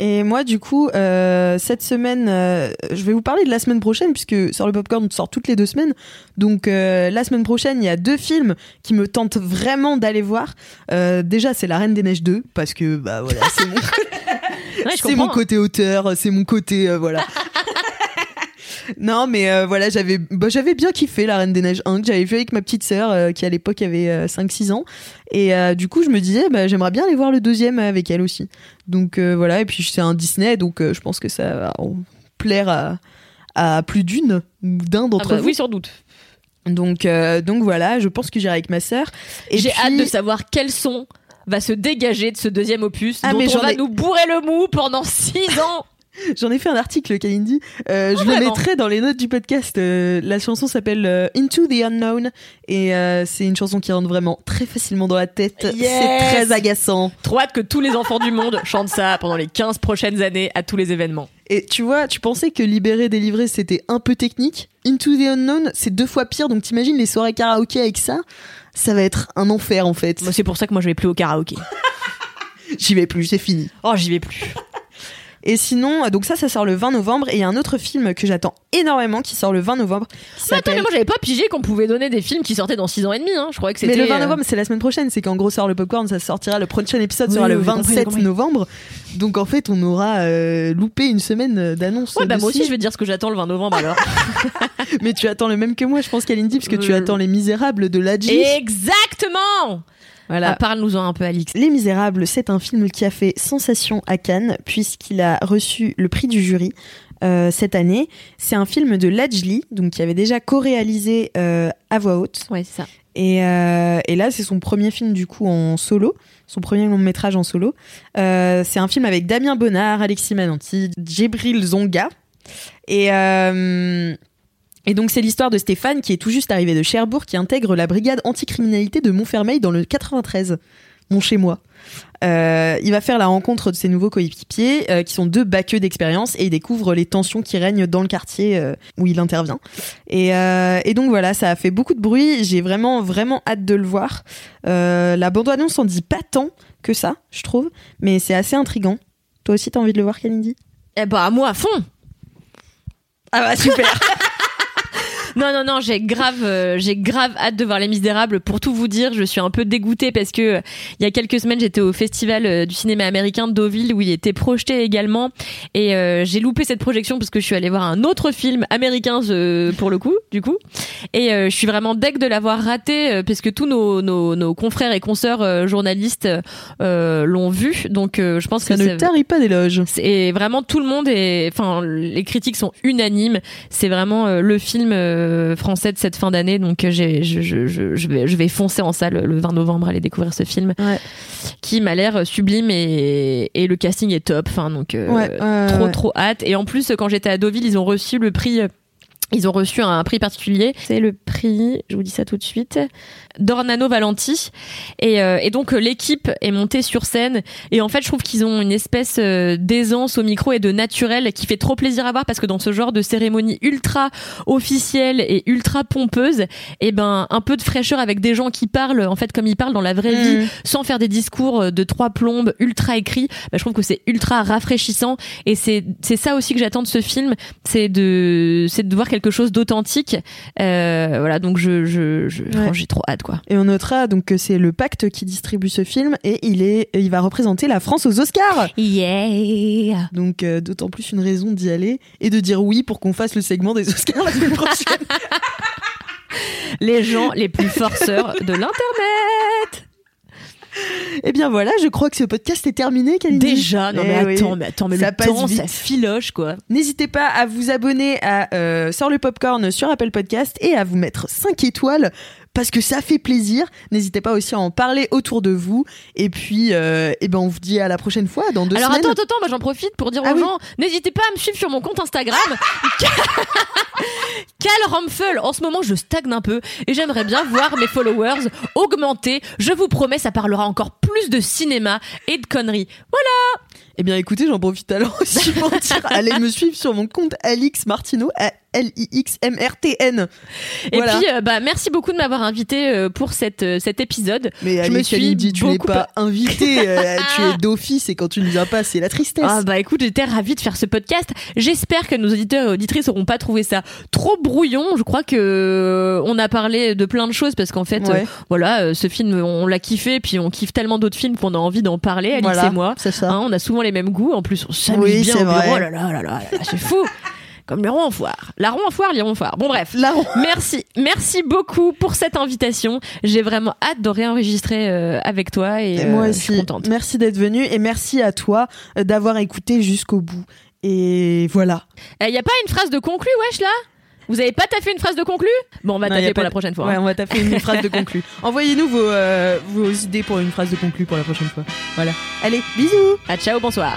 Et moi, du coup, euh, cette semaine, euh, je vais vous parler de la semaine prochaine, puisque sur le Popcorn sort toutes les deux semaines. Donc, euh, la semaine prochaine, il y a deux films qui me tentent vraiment d'aller voir. Déjà, c'est La Reine des Neiges 2, parce que, bah voilà, c'est mon, Ouais, c'est mon côté auteur, c'est mon côté, euh, voilà. Non, mais euh, voilà, j'avais bah, j'avais bien kiffé La Reine des Neiges 1 que j'avais vu avec ma petite sœur euh, qui à l'époque avait euh, 5-6 ans. Et du coup, je me disais, bah, j'aimerais bien aller voir le deuxième avec elle aussi. Donc voilà, et puis c'est un Disney, donc je pense que ça va plaire à, à plus d'une d'un Ah d'entre bah vous. oui, sans doute. Donc, donc voilà, je pense que j'irai avec ma sœur. Et J'ai puis- hâte de savoir quel son va se dégager de ce deuxième opus Ah, dont mais on va ai- nous bourrer le mou pendant six ans. J'en ai fait un article, Kalindi. Euh, je le mettrai dans les notes du podcast. Euh, la chanson s'appelle euh, Into the Unknown et euh, c'est une chanson qui rentre vraiment très facilement dans la tête. Yes C'est très agaçant. Trop hâte que tous les enfants du monde chantent ça pendant les 15 prochaines années à tous les événements. Et tu vois, tu pensais que libérer, délivrer, c'était un peu technique. Into the Unknown, c'est deux fois pire. Donc t'imagines les soirées karaoké avec ça Ça va être un enfer en fait. Moi, c'est pour ça que moi, je vais plus au karaoké. J'y vais plus, c'est fini. Oh, j'y vais plus. Et sinon, euh, donc ça, ça sort le 20 novembre. Et il y a un autre film que j'attends énormément qui sort le 20 novembre. Mais attends, mais moi, j'avais pas pigé qu'on pouvait donner des films qui sortaient dans 6 ans et demi. Hein. Je croyais que Mais c'était. le 20 euh, novembre, c'est la semaine prochaine. C'est qu'en gros, sort le popcorn, ça sortira. Le prochain épisode Oui, sera oui, le j'ai compris, j'ai 27 compris. novembre. Donc en fait, on aura euh, loupé une semaine d'annonce. Ouais, bah moi aussi, je vais te dire ce que j'attends le 20 novembre alors. Mais tu attends le même que moi, je pense, Kalindi, parce que tu Euh. attends Les Misérables de Ladji. Exactement Voilà. Ah, Parle-nous-en un peu, Alix. Les Misérables, c'est un film qui a fait sensation à Cannes, puisqu'il a reçu le prix du jury. euh, cette année, c'est un film de Lajli, donc qui avait déjà co-réalisé euh, à voix haute, Ouais, c'est ça. Et, euh, et là, c'est son premier film du coup en solo, son premier long métrage en solo. Euh, c'est un film avec Damien Bonnard, Alexis Mananti, Djibril Zonga. Et, euh, et donc, c'est l'histoire de Stéphane qui est tout juste arrivé de Cherbourg, qui intègre la brigade anticriminalité de Montfermeil dans le 93, mon chez moi. Euh, il va faire la rencontre de ses nouveaux coéquipiers, euh, qui sont deux baqueux d'expérience, et il découvre les tensions qui règnent dans le quartier euh, où il intervient. Et, et donc voilà, ça a fait beaucoup de bruit. J'ai vraiment, vraiment hâte de le voir. La bande-annonce en dit pas tant que ça, je trouve, mais c'est assez intrigant. Toi aussi, t'as envie de le voir, Kalindi? Eh bah, moi à fond Ah bah super Non, non, non, j'ai grave, euh, j'ai grave hâte de voir Les Misérables. Pour tout vous dire, je suis un peu dégoûtée parce que euh, il y a quelques semaines, j'étais au festival euh, du cinéma américain de Deauville où il était projeté également, et euh, j'ai loupé cette projection parce que je suis allée voir un autre film américain euh, pour le coup, du coup, et euh, je suis vraiment deg de l'avoir raté parce que tous nos, nos, nos confrères et consoeurs journalistes euh, l'ont vu, donc euh, je pense Ça que ne c'est- tarit pas d'éloges. et vraiment tout le monde est enfin les critiques sont unanimes c'est vraiment le film euh, français de cette fin d'année donc euh, je, je, je, je vais je vais foncer en salle le 20 novembre aller découvrir ce film Ouais. qui m'a l'air sublime et, et le casting est top enfin donc euh, Ouais, trop trop hâte et en plus quand j'étais à Deauville ils ont reçu le prix euh, ils ont reçu un prix particulier, c'est le prix, je vous dis ça tout de suite, d'Ornano Valenti. Et, euh, et donc euh, l'équipe est montée sur scène. Et en fait, je trouve qu'ils ont une espèce euh, d'aisance au micro et de naturel qui fait trop plaisir à voir parce que dans ce genre de cérémonie ultra officielle et ultra pompeuse, et ben un peu de fraîcheur avec des gens qui parlent en fait comme ils parlent dans la vraie vie, Mm. sans faire des discours euh, de trois plombes ultra écrits. Bah, je trouve que c'est ultra rafraîchissant et c'est c'est ça aussi que j'attends de ce film, c'est de c'est de voir quelque chose d'authentique. Euh, voilà, donc je je, je franchement, j'ai trop hâte quoi. Et on notera donc que c'est le Pacte qui distribue ce film et il est, il va représenter la France aux Oscars. Yeah. Donc euh, d'autant plus une raison d'y aller et de dire oui pour qu'on fasse le segment des Oscars la semaine prochaine. Les gens les plus forceurs de l'internet. Eh bien voilà, je crois que ce podcast est terminé, Kalindi. Déjà, non mais Eh oui. attends, mais attends, mais Ça le passe temps, vite. ça filoche quoi. N'hésitez pas à vous abonner à euh, Sort le Popcorn sur Apple Podcast et à vous mettre 5 étoiles parce que ça fait plaisir. N'hésitez pas aussi à en parler autour de vous. Et puis, euh, eh ben, on vous dit à la prochaine fois dans deux Alors semaines. attends, attends, attends, moi j'en profite pour dire Ah aux oui. gens, n'hésitez pas à me suivre sur mon compte Instagram. Cal Ramphel, en ce moment je stagne un peu et j'aimerais bien voir mes followers augmenter. Je vous promets, ça parlera encore plus de cinéma et de conneries. Eh bien, écoutez, j'en profite alors aussi pour dire allez me suivre sur mon compte Alix Martineau, L-I-X-M-R-T-N. Et puis, euh, bah, merci beaucoup de m'avoir invité euh, pour cette, euh, cet épisode. Mais je me suis dit, tu n'es pas invité, tu es d'office et quand tu ne viens pas, c'est la tristesse. Ah bah écoute, j'étais ravie de faire ce podcast. J'espère que nos auditeurs et auditrices n'auront pas trouvé ça trop brouillon. Je crois que on a parlé de plein de choses parce qu'en fait, Ouais. voilà, ce film, on l'a kiffé, puis on kiffe tellement d'autres films qu'on a envie d'en parler, Alice Voilà, et moi. c'est ça. Hein, on a souvent les mêmes goûts. En plus, on s'amuse Oui, bien au bureau. Oh là là là là là, c'est fou. Comme le rond en foire. La rond en foire, les foire. Bon bref. La Merci, merci beaucoup pour cette invitation. J'ai vraiment hâte de réenregistrer euh, avec toi et, Et euh, moi je suis aussi. contente. Merci d'être venu et merci à toi euh, d'avoir écouté jusqu'au bout. Et voilà. Il y a pas une phrase de conclu, wesh là? Vous avez pas taffé une phrase de conclu? Bon, on va Non, pas pour la prochaine fois. Ouais, hein. on va taper une phrase de conclu. Envoyez-nous vos, euh, vos idées pour une phrase de conclu pour la prochaine fois. Voilà. Allez, bisous Ah, ciao, bonsoir.